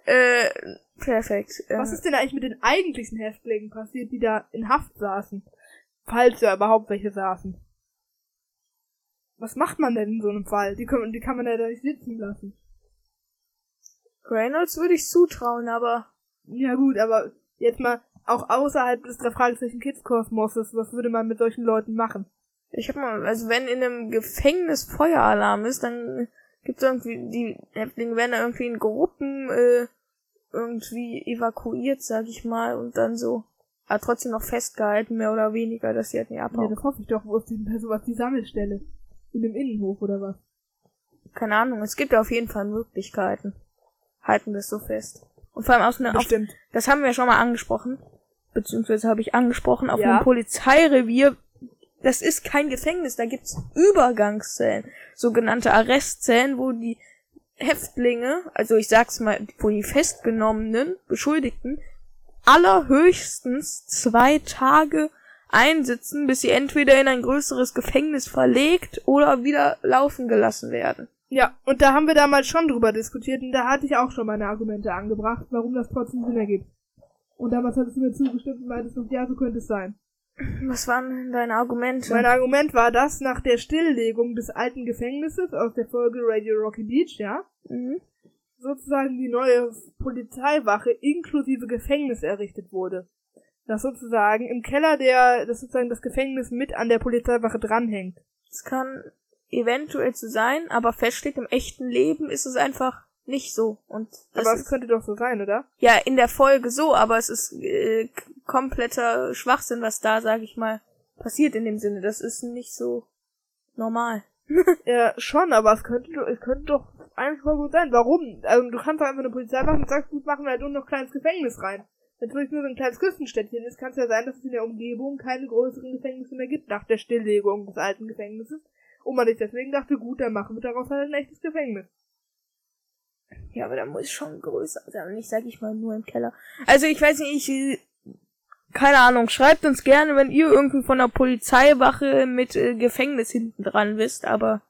Äh, perfekt. Äh, Was ist denn eigentlich mit den eigentlichen Häftlingen passiert, die da in Haft saßen? Falls da überhaupt welche saßen. Was macht man denn in so einem Fall? Die, können, die kann man ja da nicht sitzen lassen. Reynolds würde ich zutrauen, aber Ja gut, aber jetzt mal auch außerhalb des drei Fragezeichen Kids Kosmoses, was würde man mit solchen Leuten machen? Ich hab mal, also wenn in einem Gefängnis Feueralarm ist, dann gibt's irgendwie, die Häftlinge werden da irgendwie in Gruppen äh, irgendwie evakuiert, sag ich mal, und dann so, aber trotzdem noch festgehalten, mehr oder weniger, dass sie halt nicht Ja, abhauen. das hoffe ich doch, wo ist denn bei sowas die Sammelstelle? In dem Innenhof oder was? Keine Ahnung, es gibt auf jeden Fall Möglichkeiten. Halten wir es so fest. Und vor allem aus einer, auf, Bestimmt. das haben wir schon mal angesprochen, beziehungsweise habe ich angesprochen, auf Ja. einem Polizeirevier, das ist kein Gefängnis, da gibt's Übergangszellen, sogenannte Arrestzellen, wo die Häftlinge, also ich sag's mal, wo die festgenommenen, Beschuldigten, allerhöchstens zwei Tage einsitzen, bis sie entweder in ein größeres Gefängnis verlegt oder wieder laufen gelassen werden. Ja, und da haben wir damals schon drüber diskutiert und da hatte ich auch schon meine Argumente angebracht, warum das trotzdem Sinn ergibt. Und damals hattest du mir zugestimmt und meintest ja, so könnte es sein. Was waren denn deine Argumente? Mein Argument war, dass nach der Stilllegung des alten Gefängnisses aus der Folge Radio Rocky Beach, ja, mhm. sozusagen die neue Polizeiwache inklusive Gefängnis errichtet wurde. Dass sozusagen im Keller der, dass sozusagen das Gefängnis mit an der Polizeiwache dranhängt. Es kann eventuell so sein, aber feststeht, im echten Leben ist es einfach nicht so. Und das Aber es könnte doch so sein, oder? ja in der Folge so, aber es ist äh, kompletter Schwachsinn, was da, sag ich mal, passiert in dem Sinne. Das ist nicht so normal. Ja, schon, aber es könnte, doch- es könnte doch eigentlich voll gut sein. Warum? Also du kannst doch einfach eine Polizeiwache und sagst, gut, machen wir halt nur noch ein kleines Gefängnis rein. Wenn es wirklich nur so ein kleines Küstenstädtchen ist, kann es ja sein, dass es in der Umgebung keine größeren Gefängnisse mehr gibt nach der Stilllegung des alten Gefängnisses. Und man sich deswegen dachte, gut, dann machen wir daraus halt ein echtes Gefängnis. Ja, aber da muss schon größer sein. Nicht, sag ich mal, nur im Keller. Also ich weiß nicht, ich, keine Ahnung, schreibt uns gerne, wenn ihr irgendwie von der Polizeiwache mit äh, Gefängnis hinten dran wisst, aber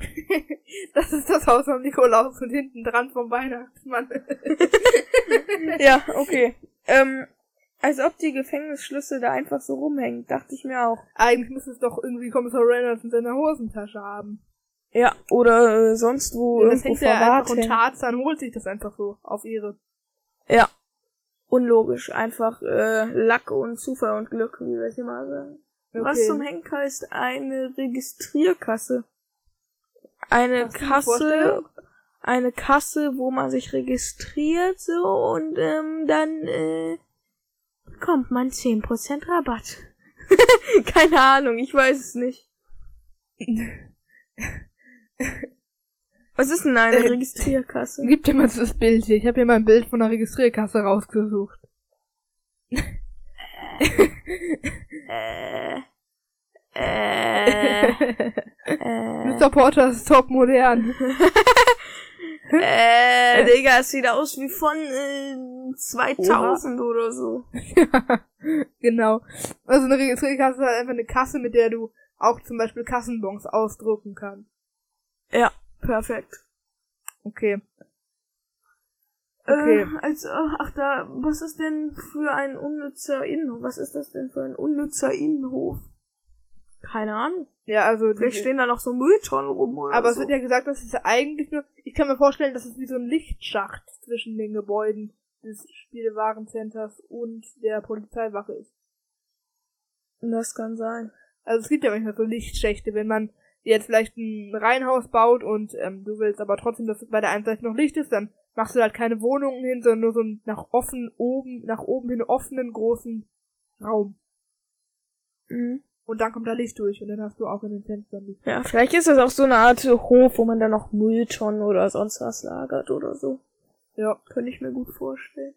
Das ist das Haus vom Nikolaus und hinten dran vom Weihnachtsmann. ja, okay. Ähm, Als ob die Gefängnisschlüssel da einfach so rumhängen, dachte ich mir auch. Eigentlich müsste es doch irgendwie Kommissar Reynolds in seiner Hosentasche haben. Ja, oder äh, sonst wo Ja, das hängt ja einfach und. Tarzan holt sich das einfach so auf ihre. Ja. Unlogisch. Einfach äh, Lack und Zufall und Glück, wie wir es immer sagen. Okay. Was zum Henker ist eine Registrierkasse? Eine Hast Kasse, eine Kasse, wo man sich registriert so und ähm, dann äh, bekommt man 10% Rabatt. Keine Ahnung, ich weiß es nicht. Was ist denn eine Äh, Registrierkasse? Gib dir mal das Bild hier. Ich habe hier mal ein Bild von der Registrierkasse rausgesucht. Äh, äh, äh, Mr. Porter ist top modern. äh, Digga, es sieht aus wie von äh, 2000 oder so. genau. Also eine Registrierkasse ist halt einfach eine Kasse, mit der du auch zum Beispiel Kassenbons ausdrucken kannst. Ja, perfekt. Okay. Okay. Äh, als, äh, ach da, was ist denn für ein unnützer Innenhof? Was ist das denn für ein unnützer Innenhof? Keine Ahnung. Ja, also Vielleicht stehen da noch so Mülltonnen rum oder aber es so. wird ja gesagt, dass es eigentlich nur, ich kann mir vorstellen, dass es wie so ein Lichtschacht zwischen den Gebäuden des Spielewarencenters und der Polizeiwache ist. das kann sein. Also es gibt ja manchmal so Lichtschächte, wenn man jetzt vielleicht ein Reihenhaus baut und ähm, du willst aber trotzdem, dass bei der einen Seite noch Licht ist, dann machst du halt keine Wohnungen hin, sondern nur so einen nach offen oben, nach oben hin offenen großen Raum. Mhm. Und dann kommt da Licht durch und dann hast du auch in den Fenstern Licht. Ja, vielleicht ist das auch so eine Art Hof, wo man dann noch Mülltonnen oder sonst was lagert oder so. Ja. Könnte ich mir gut vorstellen.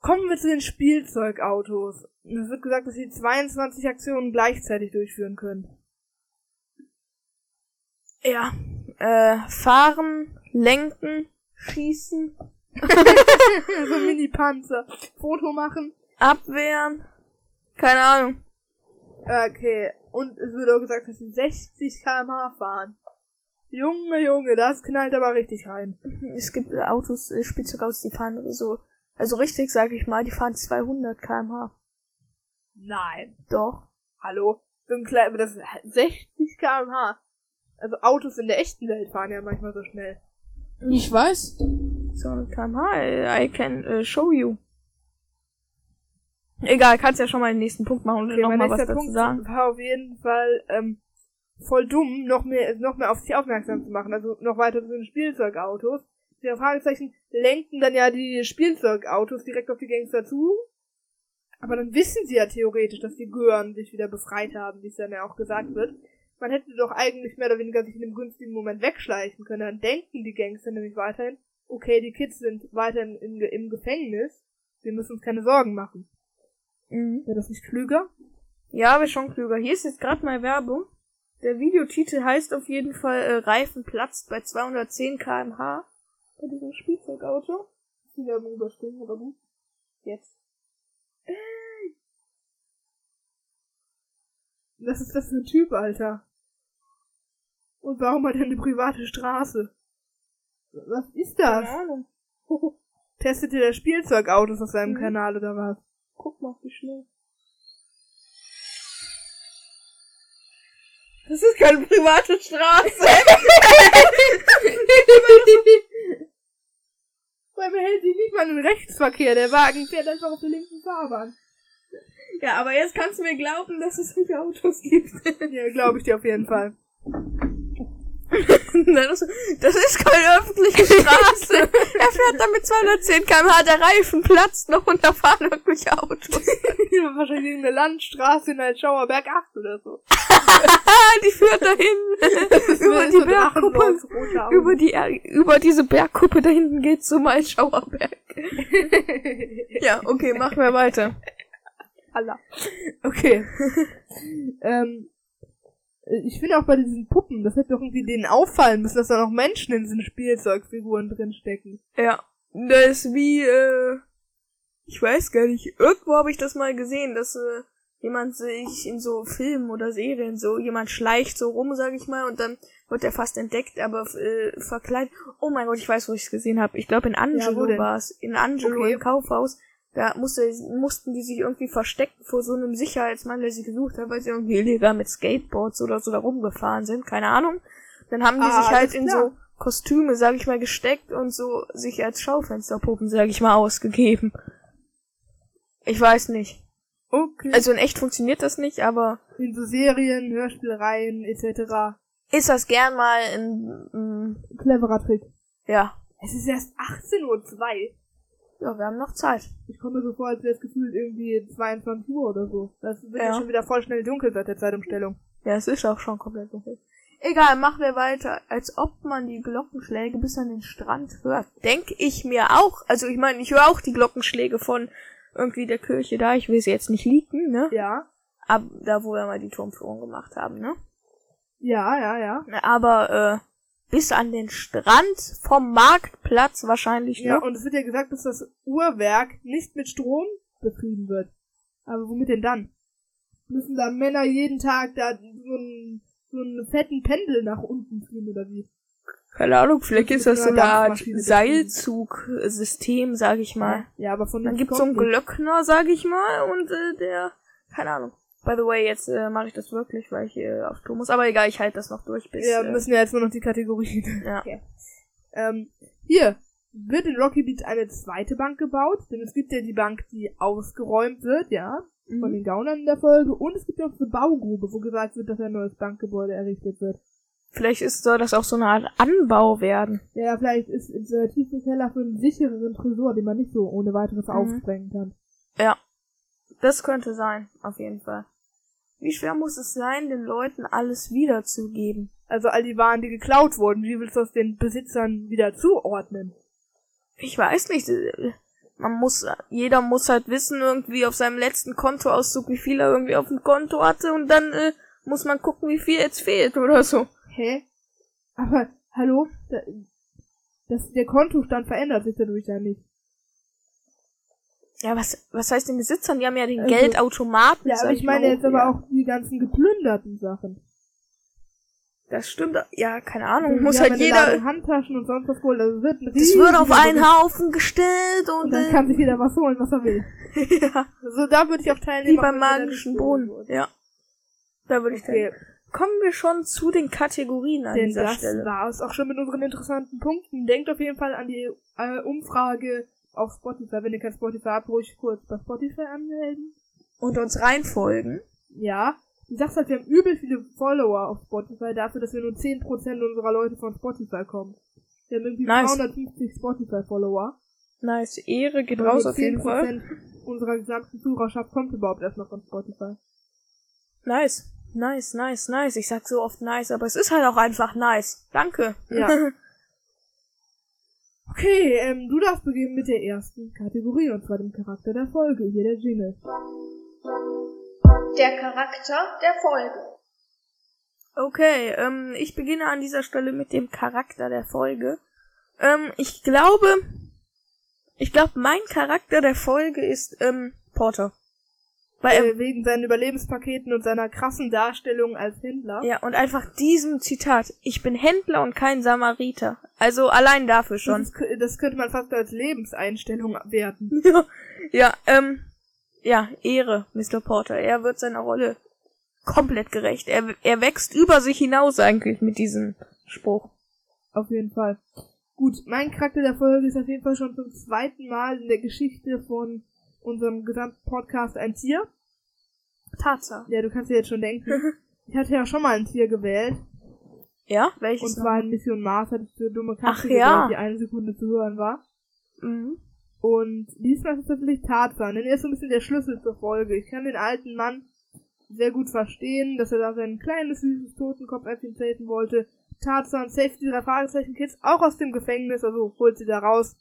Kommen wir zu den Spielzeugautos. Es wird gesagt, dass sie 22 Aktionen gleichzeitig durchführen können. Ja. Äh, fahren, lenken, schießen, so Mini-Panzer. Foto machen. abwehren. Keine Ahnung. Okay. Und es wird auch gesagt, dass sie 60 km/h fahren. Junge, Junge, das knallt aber richtig rein. Es gibt Autos, äh, Spielzeugautos, die fahren so, also richtig, sag ich mal, die fahren 200 km/h. Nein. Doch. Hallo? So ein klein, das ist 60 km/h. Also Autos in der echten Welt fahren ja manchmal so schnell. Ich weiß. 200 km/h, äh, I can äh, show you. Egal, kannst ja schon mal den nächsten Punkt machen und Okay, noch mein mal was nächster dazu Punkt sagen. war auf jeden Fall ähm, voll dumm, noch mehr, noch mehr auf sich aufmerksam zu machen. Also noch weiter zu den Spielzeugautos. Die Fragezeichen lenken dann ja die Spielzeugautos direkt auf die Gangster zu. Aber dann wissen sie ja theoretisch, dass die Gören sich wieder befreit haben, wie es dann ja auch gesagt wird. Man hätte doch eigentlich mehr oder weniger sich in dem günstigen Moment wegschleichen können. Dann denken die Gangster nämlich weiterhin, okay, die Kids sind weiterhin im, im Gefängnis. Wir müssen uns keine Sorgen machen. Mhm. Wäre das nicht klüger? Ja, aber schon klüger. Hier ist jetzt gerade mal Werbung. Der Videotitel heißt auf jeden Fall äh, Reifen platzt bei 210 km/h bei diesem Spielzeugauto. Die Werbung überspringen, aber gut. Jetzt. Was ist das für ein Typ, Alter? Und warum hat er eine private Straße? Was ist das? Keine Ahnung. Testet ihr das Spielzeugautos auf seinem Mhm. Kanal oder was? Guck mal, wie schnell. Das ist keine private Straße. Weil man hält sich nicht mal in den Rechtsverkehr. Der Wagen fährt einfach auf der linken Fahrbahn. ja, aber jetzt kannst du mir glauben, dass es solche Autos gibt. Ja, glaube ich dir auf jeden Fall. das, ist keine öffentliche Straße. er fährt da mit 210 km/h, der Reifen platzt noch und da fahren irgendwelche Autos. Wahrscheinlich irgendeine Landstraße in Altschauerberg 8 oder so. Die führt dahin. über die so Bergkuppe. Über die, über diese Bergkuppe da hinten geht's zum Altschauerberg. Ja, okay, machen wir weiter. Allah. Okay. ähm, ich finde auch bei diesen Puppen, das hätte doch irgendwie denen auffallen müssen, dass da noch Menschen in diesen Spielzeugfiguren drinstecken. Ja, das ist wie, äh, ich weiß gar nicht, irgendwo habe ich das mal gesehen, dass äh, jemand sich in so Filmen oder Serien so, jemand schleicht so rum, sag ich mal, und dann wird er fast entdeckt, aber äh, verkleidet. Oh mein Gott, ich weiß, wo ich es gesehen habe. Ich glaube in Ja, Angelo denn? war es. In Angelo Okay. im Kaufhaus Da musste, mussten die sich irgendwie verstecken vor so einem Sicherheitsmann, der sie gesucht hat, weil sie irgendwie illegal mit Skateboards oder so da rumgefahren sind. Keine Ahnung. Dann haben die Ah, sich halt in so Kostüme, sag ich mal, gesteckt und so sich als Schaufensterpuppen, sag ich mal, ausgegeben. Ich weiß nicht. Okay. Also in echt funktioniert das nicht, aber in so Serien, Hörspielreihen etc. ist das gern mal ein, mm, Cleverer Trick. ja. Es ist erst 18.02 Uhr. Ja, wir haben noch Zeit. Ich komme mir so vor, als wäre es gefühlt irgendwie 22 Uhr oder so. Das wird ja. Ja. schon wieder voll schnell dunkel seit der Zeitumstellung. Ja, es ist auch schon komplett dunkel. Egal, machen wir weiter. Als ob man die Glockenschläge bis an den Strand hört. Denk ich mir auch. Also ich meine, ich höre auch die Glockenschläge von irgendwie der Kirche da. Ich will sie jetzt nicht leaken, ne? Ja. Ab, da wo wir mal die Turmführung gemacht haben, ne? Ja, ja, ja. Aber äh, bis an den Strand vom Marktplatz wahrscheinlich, Ja, ne? und es wird ja gesagt, dass das Uhrwerk nicht mit Strom betrieben wird. Aber womit denn dann? Müssen da Männer jeden Tag da so einen, so einen fetten Pendel nach unten ziehen oder wie? Keine Ahnung, vielleicht ist das so eine Art Seilzugsystem, sag ich mal. Ja, aber von Dann gibt's so einen. Glöckner, sag ich mal, und äh, der, keine Ahnung. By the way, jetzt äh, mache ich das wirklich, weil ich äh, auf Tour muss. Aber egal, ich halte das noch durch bis. Wir äh, müssen ja jetzt nur noch die Kategorien. ja. Okay. Ähm, hier wird in Rocky Beach eine zweite Bank gebaut, denn es gibt ja die Bank, die ausgeräumt wird, ja, von Mhm. den Gaunern in der Folge, und es gibt ja auch eine Baugrube, wo gesagt wird, dass ein neues Bankgebäude errichtet wird. Vielleicht ist, soll das auch so eine Art Anbau werden. Ja, vielleicht ist der tiefe Keller für einen sichereren Tresor, den man nicht so ohne weiteres Mhm. aufsprengen kann. Ja. Das könnte sein, auf jeden Fall. Wie schwer muss es sein, den Leuten alles wiederzugeben? Also all die Waren, die geklaut wurden, wie willst du das den Besitzern wieder zuordnen? Ich weiß nicht. äh, Man muss, jeder muss halt wissen irgendwie auf seinem letzten Kontoauszug, wie viel er irgendwie auf dem Konto hatte und dann äh, muss man gucken, wie viel jetzt fehlt oder so. Hä? Aber, hallo? Da, das, der Kontostand verändert sich dadurch ja nicht. Ja, was, was heißt den Besitzern? Die haben ja den Also- Geldautomaten. Ja, aber ich meine jetzt aber auch die ganzen geplünderten Sachen. Das stimmt. Ja, keine Ahnung. Die Muss halt jeder. Handtaschen und sonst was holen. Also wird ein Das wird auf einen. Haufen gestellt und, Und dann kann sich jeder was holen, was er will. ja, Also da würde ich auch teilnehmen. wie beim magischen Boden. so. Ja. Da würde ich Okay, dann. Kommen wir schon zu den Kategorien an denn dieser das Stelle. war es auch schon mit unseren interessanten Punkten. Denkt auf jeden Fall an die äh, Umfrage auf Spotify. Wenn ihr kein Spotify habt, ruhig kurz bei Spotify anmelden. Und uns reinfolgen. Ja. Du sagst halt, wir haben übel viele Follower auf Spotify dafür, dass wir nur 10% unserer Leute von Spotify kommen. Wir haben irgendwie Nice. 250 Spotify-Follower. Nice. Ehre geht raus auf jeden Fall. 10% unserer gesamten Zuhörerschaft kommt überhaupt erst noch von Spotify. Nice. Nice, nice, nice. Ich sag so oft nice, aber es ist halt auch einfach nice. Danke. Ja. Okay, ähm, du darfst beginnen mit der ersten Kategorie, und zwar dem Charakter der Folge. Hier der Jingle. Der Charakter der Folge. Okay, ähm, ich beginne an dieser Stelle mit dem Charakter der Folge. Ähm, ich glaube, ich glaube, mein Charakter der Folge ist, ähm, Porter. Weil er, Äh, wegen seinen Überlebenspaketen und seiner krassen Darstellung als Händler. ja, und einfach diesem Zitat, ich bin Händler und kein Samariter. Also allein dafür Das, schon. ist, das könnte man fast als Lebenseinstellung werten. ja, ja, ähm, ja, Ehre, Mr. Porter. Er wird seiner Rolle komplett gerecht. Er, er wächst über sich hinaus eigentlich mit diesem Spruch. Auf jeden Fall. Gut, mein Charakter der Folge ist auf jeden Fall schon zum zweiten Mal in der Geschichte von unserem gesamten Podcast ein Tier. Tatsache. Ja, du kannst dir jetzt schon denken. Ich hatte ja schon mal ein Tier gewählt. Ja, Und welches? zwar in Mission Mars hatte ich so dumme Katze Ach gewählt, ja. die eine Sekunde zu hören war. Mhm. Und diesmal ist es tatsächlich Tarzan, denn er ist so ein bisschen der Schlüssel zur Folge. Ich kann den alten Mann sehr gut verstehen, dass er da sein kleines, süßes Totenkopfäffchen safen wollte. Tarzan die drei Fragezeichen Kids auch aus dem Gefängnis, also holt sie da raus.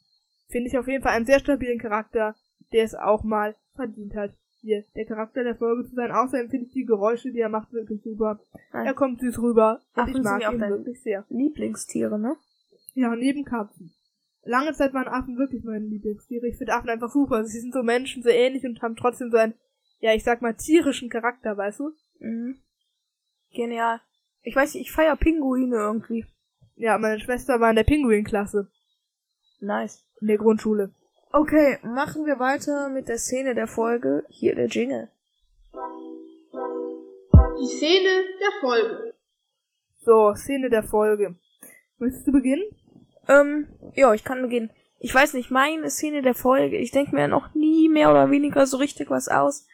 Finde ich auf jeden Fall einen sehr stabilen Charakter, der es auch mal verdient hat, hier der Charakter der Folge zu sein. Außerdem finde ich die Geräusche, die er macht, wirklich super. Nein. Er kommt süß rüber und Affen ich mag ihn wirklich sehr. Lieblingstiere, ne? Ja, neben Katzen. Lange Zeit waren Affen wirklich meine Lieblingstiere. Ich finde Affen einfach super. Sie sind so Menschen, so ähnlich und haben trotzdem so einen, ja, ich sag mal, tierischen Charakter, weißt du? Mhm. Genial. Ich weiß nicht, ich feier Pinguine irgendwie. Ja, meine Schwester war in der Pinguin-Klasse Nice. in der Grundschule. Okay, machen wir weiter mit der Szene der Folge. Hier der Jingle. Die Szene der Folge. So, Szene der Folge. Möchtest du beginnen? Ähm, ja, ich kann beginnen. Ich weiß nicht, meine Szene der Folge. Ich denke mir noch nie mehr oder weniger so richtig was aus.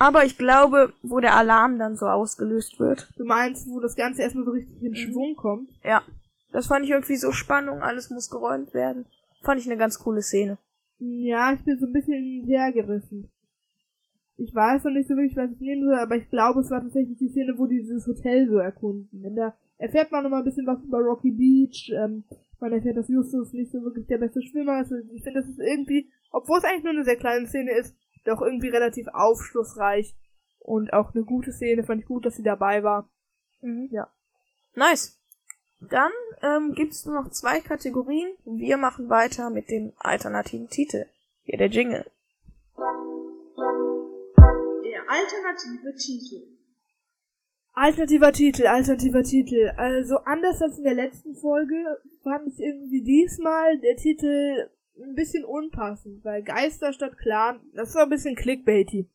Aber ich glaube, wo der Alarm dann so ausgelöst wird. Du meinst, wo das Ganze erstmal so richtig in Schwung kommt? Ja. Das fand ich irgendwie so Spannung, alles muss geräumt werden. Fand ich eine ganz coole Szene. Ja, ich bin so ein bisschen hergerissen. Ich weiß noch nicht so wirklich, was ich nehmen soll, aber ich glaube, es war tatsächlich die Szene, wo die dieses Hotel so erkunden. Denn da erfährt man noch mal ein bisschen was über Rocky Beach. Ähm, man erfährt, dass Justus nicht so wirklich der beste Schwimmer ist. Ich finde, das ist irgendwie, obwohl es eigentlich nur eine sehr kleine Szene ist, doch irgendwie relativ aufschlussreich. Und auch eine gute Szene, fand ich gut, dass sie dabei war. Mhm. Ja. Nice. Dann ähm, gibt's nur noch zwei Kategorien. Wir machen weiter mit dem alternativen Titel. Hier der Jingle. Der alternative Titel. Alternativer Titel, alternativer Titel. Also anders als in der letzten Folge fand ich irgendwie diesmal der Titel ein bisschen unpassend, weil Geister statt Clan, das war ein bisschen clickbaity.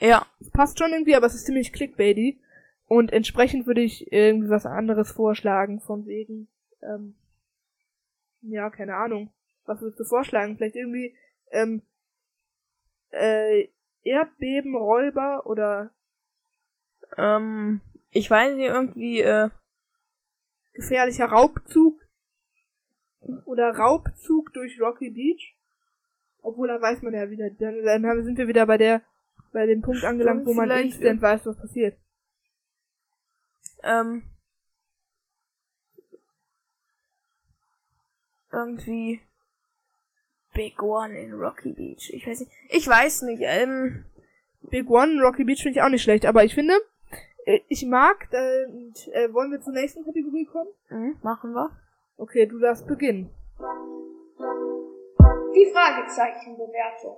Ja. Es passt schon irgendwie, aber es ist ziemlich clickbaity. Und entsprechend würde ich irgendwie was anderes vorschlagen, von wegen, ähm, ja, keine Ahnung. Was würdest du vorschlagen? Vielleicht irgendwie, ähm, äh, Erdbebenräuber oder Ähm, ich weiß nicht, irgendwie, äh, gefährlicher Raubzug oder Raubzug durch Rocky Beach. Obwohl, da weiß man ja wieder, dann, dann sind wir wieder bei der, bei dem Punkt angelangt, wo man instant weiß, was passiert. Ähm, irgendwie Big One in Rocky Beach. Ich weiß nicht. Ich weiß nicht. Ähm, Big One, Rocky Beach finde ich auch nicht schlecht, aber ich finde, äh, ich mag, äh, und, äh, wollen wir zur nächsten Kategorie kommen? mhm, machen wir. Okay, du darfst beginnen. Die Fragezeichenbewertung.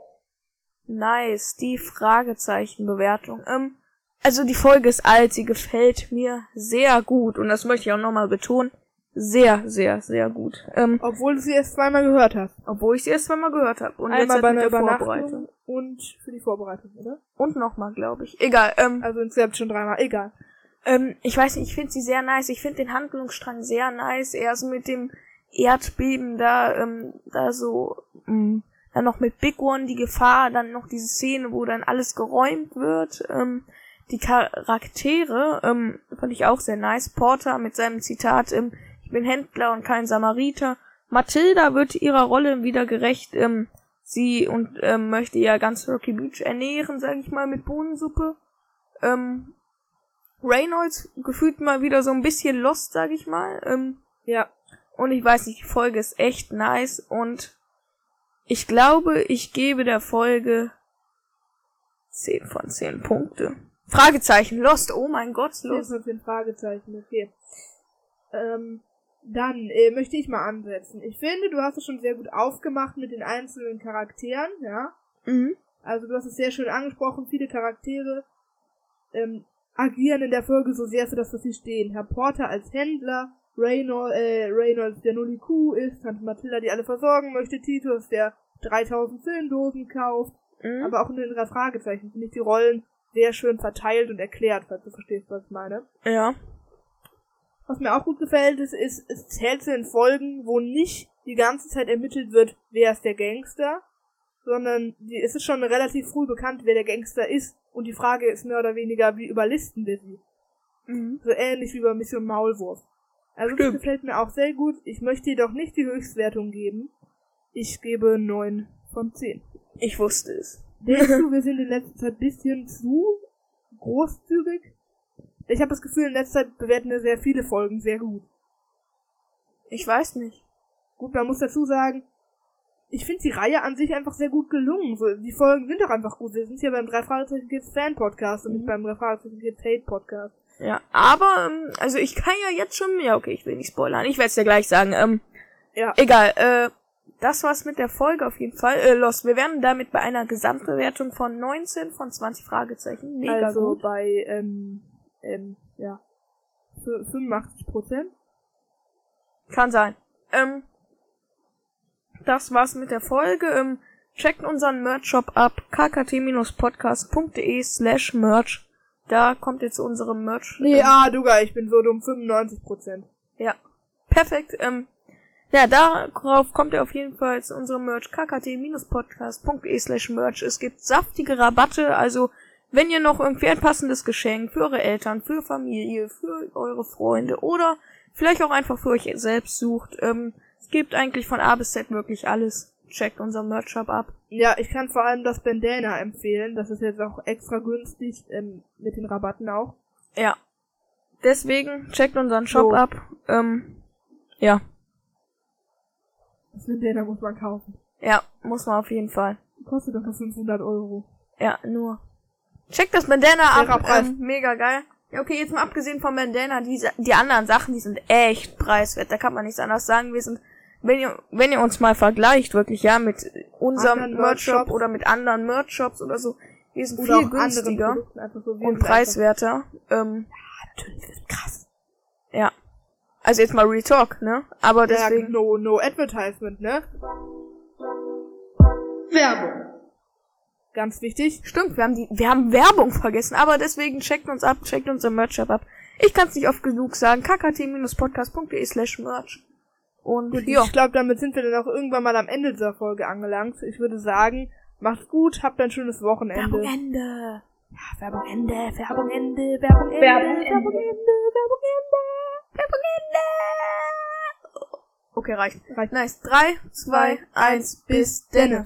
Nice, die Fragezeichenbewertung. Ähm, also die Folge ist alt, sie gefällt mir sehr gut und das möchte ich auch nochmal betonen. Sehr, sehr, sehr gut. Ähm, Obwohl du sie erst zweimal gehört hast. obwohl ich sie erst zweimal gehört habe und Einmal jetzt halt bei einer Übernachtung Vorbereitung. und für die Vorbereitung, oder? Und nochmal, glaube ich. Egal. Ähm, Also insgesamt schon dreimal, egal. ähm, ich weiß nicht, ich finde sie sehr nice. Ich finde den Handlungsstrang sehr nice. Eher so mit dem Erdbeben da, ähm, da so, mh, dann noch mit Big One die Gefahr, dann noch diese Szene, wo dann alles geräumt wird. Ähm, die Charaktere ähm, fand ich auch sehr nice. Porter mit seinem Zitat, ähm, ich bin Händler und kein Samariter. Mathilda wird ihrer Rolle wieder gerecht. Ähm, sie und ähm, möchte ja ganz Rocky Beach ernähren, sag ich mal, mit Bohnensuppe. Ähm, Reynolds gefühlt mal wieder so ein bisschen lost, sag ich mal. Ähm, Ja. und ich weiß nicht, die Folge ist echt nice und ich glaube, ich gebe der Folge 10 von 10 Punkte. Fragezeichen, Lost, oh mein Gott, Lost. Mit den Fragezeichen, okay. Ähm, dann äh, möchte ich mal ansetzen. Ich finde, du hast es schon sehr gut aufgemacht mit den einzelnen Charakteren, ja. Mhm. Also du hast es sehr schön angesprochen, viele Charaktere ähm, agieren in der Folge so sehr für das, was sie stehen. Herr Porter als Händler, Reynolds, äh, Reynolds, der nur die Kuh ist, Tante Mathilda, die alle versorgen möchte, Titus, der 3000 Filmdosen kauft, Mhm. aber auch in den drei Fragezeichen finde ich die Rollen sehr schön verteilt und erklärt, falls du verstehst, was ich meine. ja. Was mir auch gut gefällt, ist, ist, es zählt zu den Folgen, wo nicht die ganze Zeit ermittelt wird, wer ist der Gangster, sondern die, es ist schon relativ früh bekannt, wer der Gangster ist und die Frage ist mehr oder weniger, wie überlisten wir sie. Mhm. So ähnlich wie bei Mission Maulwurf. Also das Stimmt. gefällt mir auch sehr gut. Ich möchte jedoch nicht die Höchstwertung geben. Ich gebe 9 von 10. Ich wusste es. Denkst du, wir sind in letzter Zeit ein bisschen zu großzügig? Ich habe das Gefühl, in letzter Zeit bewerten wir sehr viele Folgen sehr gut. Ich weiß nicht. Gut, man muss dazu sagen, ich finde die Reihe an sich einfach sehr gut gelungen. So, die Folgen sind doch einfach gut. Wir sind hier beim drei Fragezeichen Kids Fan Podcast und nicht beim drei Fragezeichen Kids Hate Podcast. Ja, aber, ähm, also ich kann ja jetzt schon, ja okay, ich will nicht spoilern, ich werde es dir gleich sagen. Ähm, Ja. egal, äh, das war's mit der Folge auf jeden Fall. Äh, Lost, wir werden damit bei einer Gesamtbewertung von 19 von 20 Fragezeichen. Mega also gut. bei, ähm, ähm, ja, für 85 Prozent. Kann sein. Ähm, das war's mit der Folge. Ähm, checkt unseren Merch-Shop ab, kkt-podcast.de slash merch. Da kommt jetzt unsere Merch. Nee, ähm, ah, Duga, ich bin so dumm, 95%. Ja, perfekt. Ähm, ja, darauf kommt ihr auf jeden Fall zu unserem Merch kkt-podcast.de slash merch. Es gibt saftige Rabatte, also wenn ihr noch irgendwie ein passendes Geschenk für eure Eltern, für Familie, für eure Freunde oder vielleicht auch einfach für euch selbst sucht, ähm, es gibt eigentlich von A bis Z wirklich alles. Checkt unseren Merch-Shop ab. Ja, ich kann vor allem das Bandana empfehlen. Das ist jetzt auch extra günstig, ähm, mit den Rabatten auch. Ja. Deswegen checkt unseren Shop So. ab. Ähm, ja. Das Bandana muss man kaufen. Ja, muss man auf jeden Fall. Kostet doch nur 500 Euro. Ja, nur. Checkt das Bandana Fairer ab. Preis. Ähm, mega geil. Ja, okay, jetzt mal abgesehen vom Bandana, die, die anderen Sachen, die sind echt preiswert. Da kann man nichts anderes sagen. Wir sind, wenn ihr, wenn ihr uns mal vergleicht, wirklich, ja, mit unserem Merch-Shop oder mit anderen Merch-Shops oder so, wir sind Oder viel günstiger so. Und preiswerter. Ähm, Einfach, natürlich, wir sind krass. ja. Also jetzt mal Retalk, ne? Aber Ja, deswegen. no, no advertisement, ne? Werbung. Ganz wichtig. Stimmt, wir haben die, wir haben Werbung vergessen, aber deswegen checkt uns ab, checkt unser Merch-Shop ab. Ich kann es nicht oft genug sagen. kkt-podcast.de slash merch. Und Gut, ja, ich glaube, damit sind wir dann auch irgendwann mal am Ende dieser Folge angelangt. Ich würde sagen, macht's gut, habt ein schönes Wochenende. Werbung Ende. Ja, Werbung Ende, Werbung Ende, Werbung Ende, Werbung Ende. Werbung Ende, Werbung Ende. Ende. Okay, reicht. Reicht. Nice. 3, 2, 1, bis denne.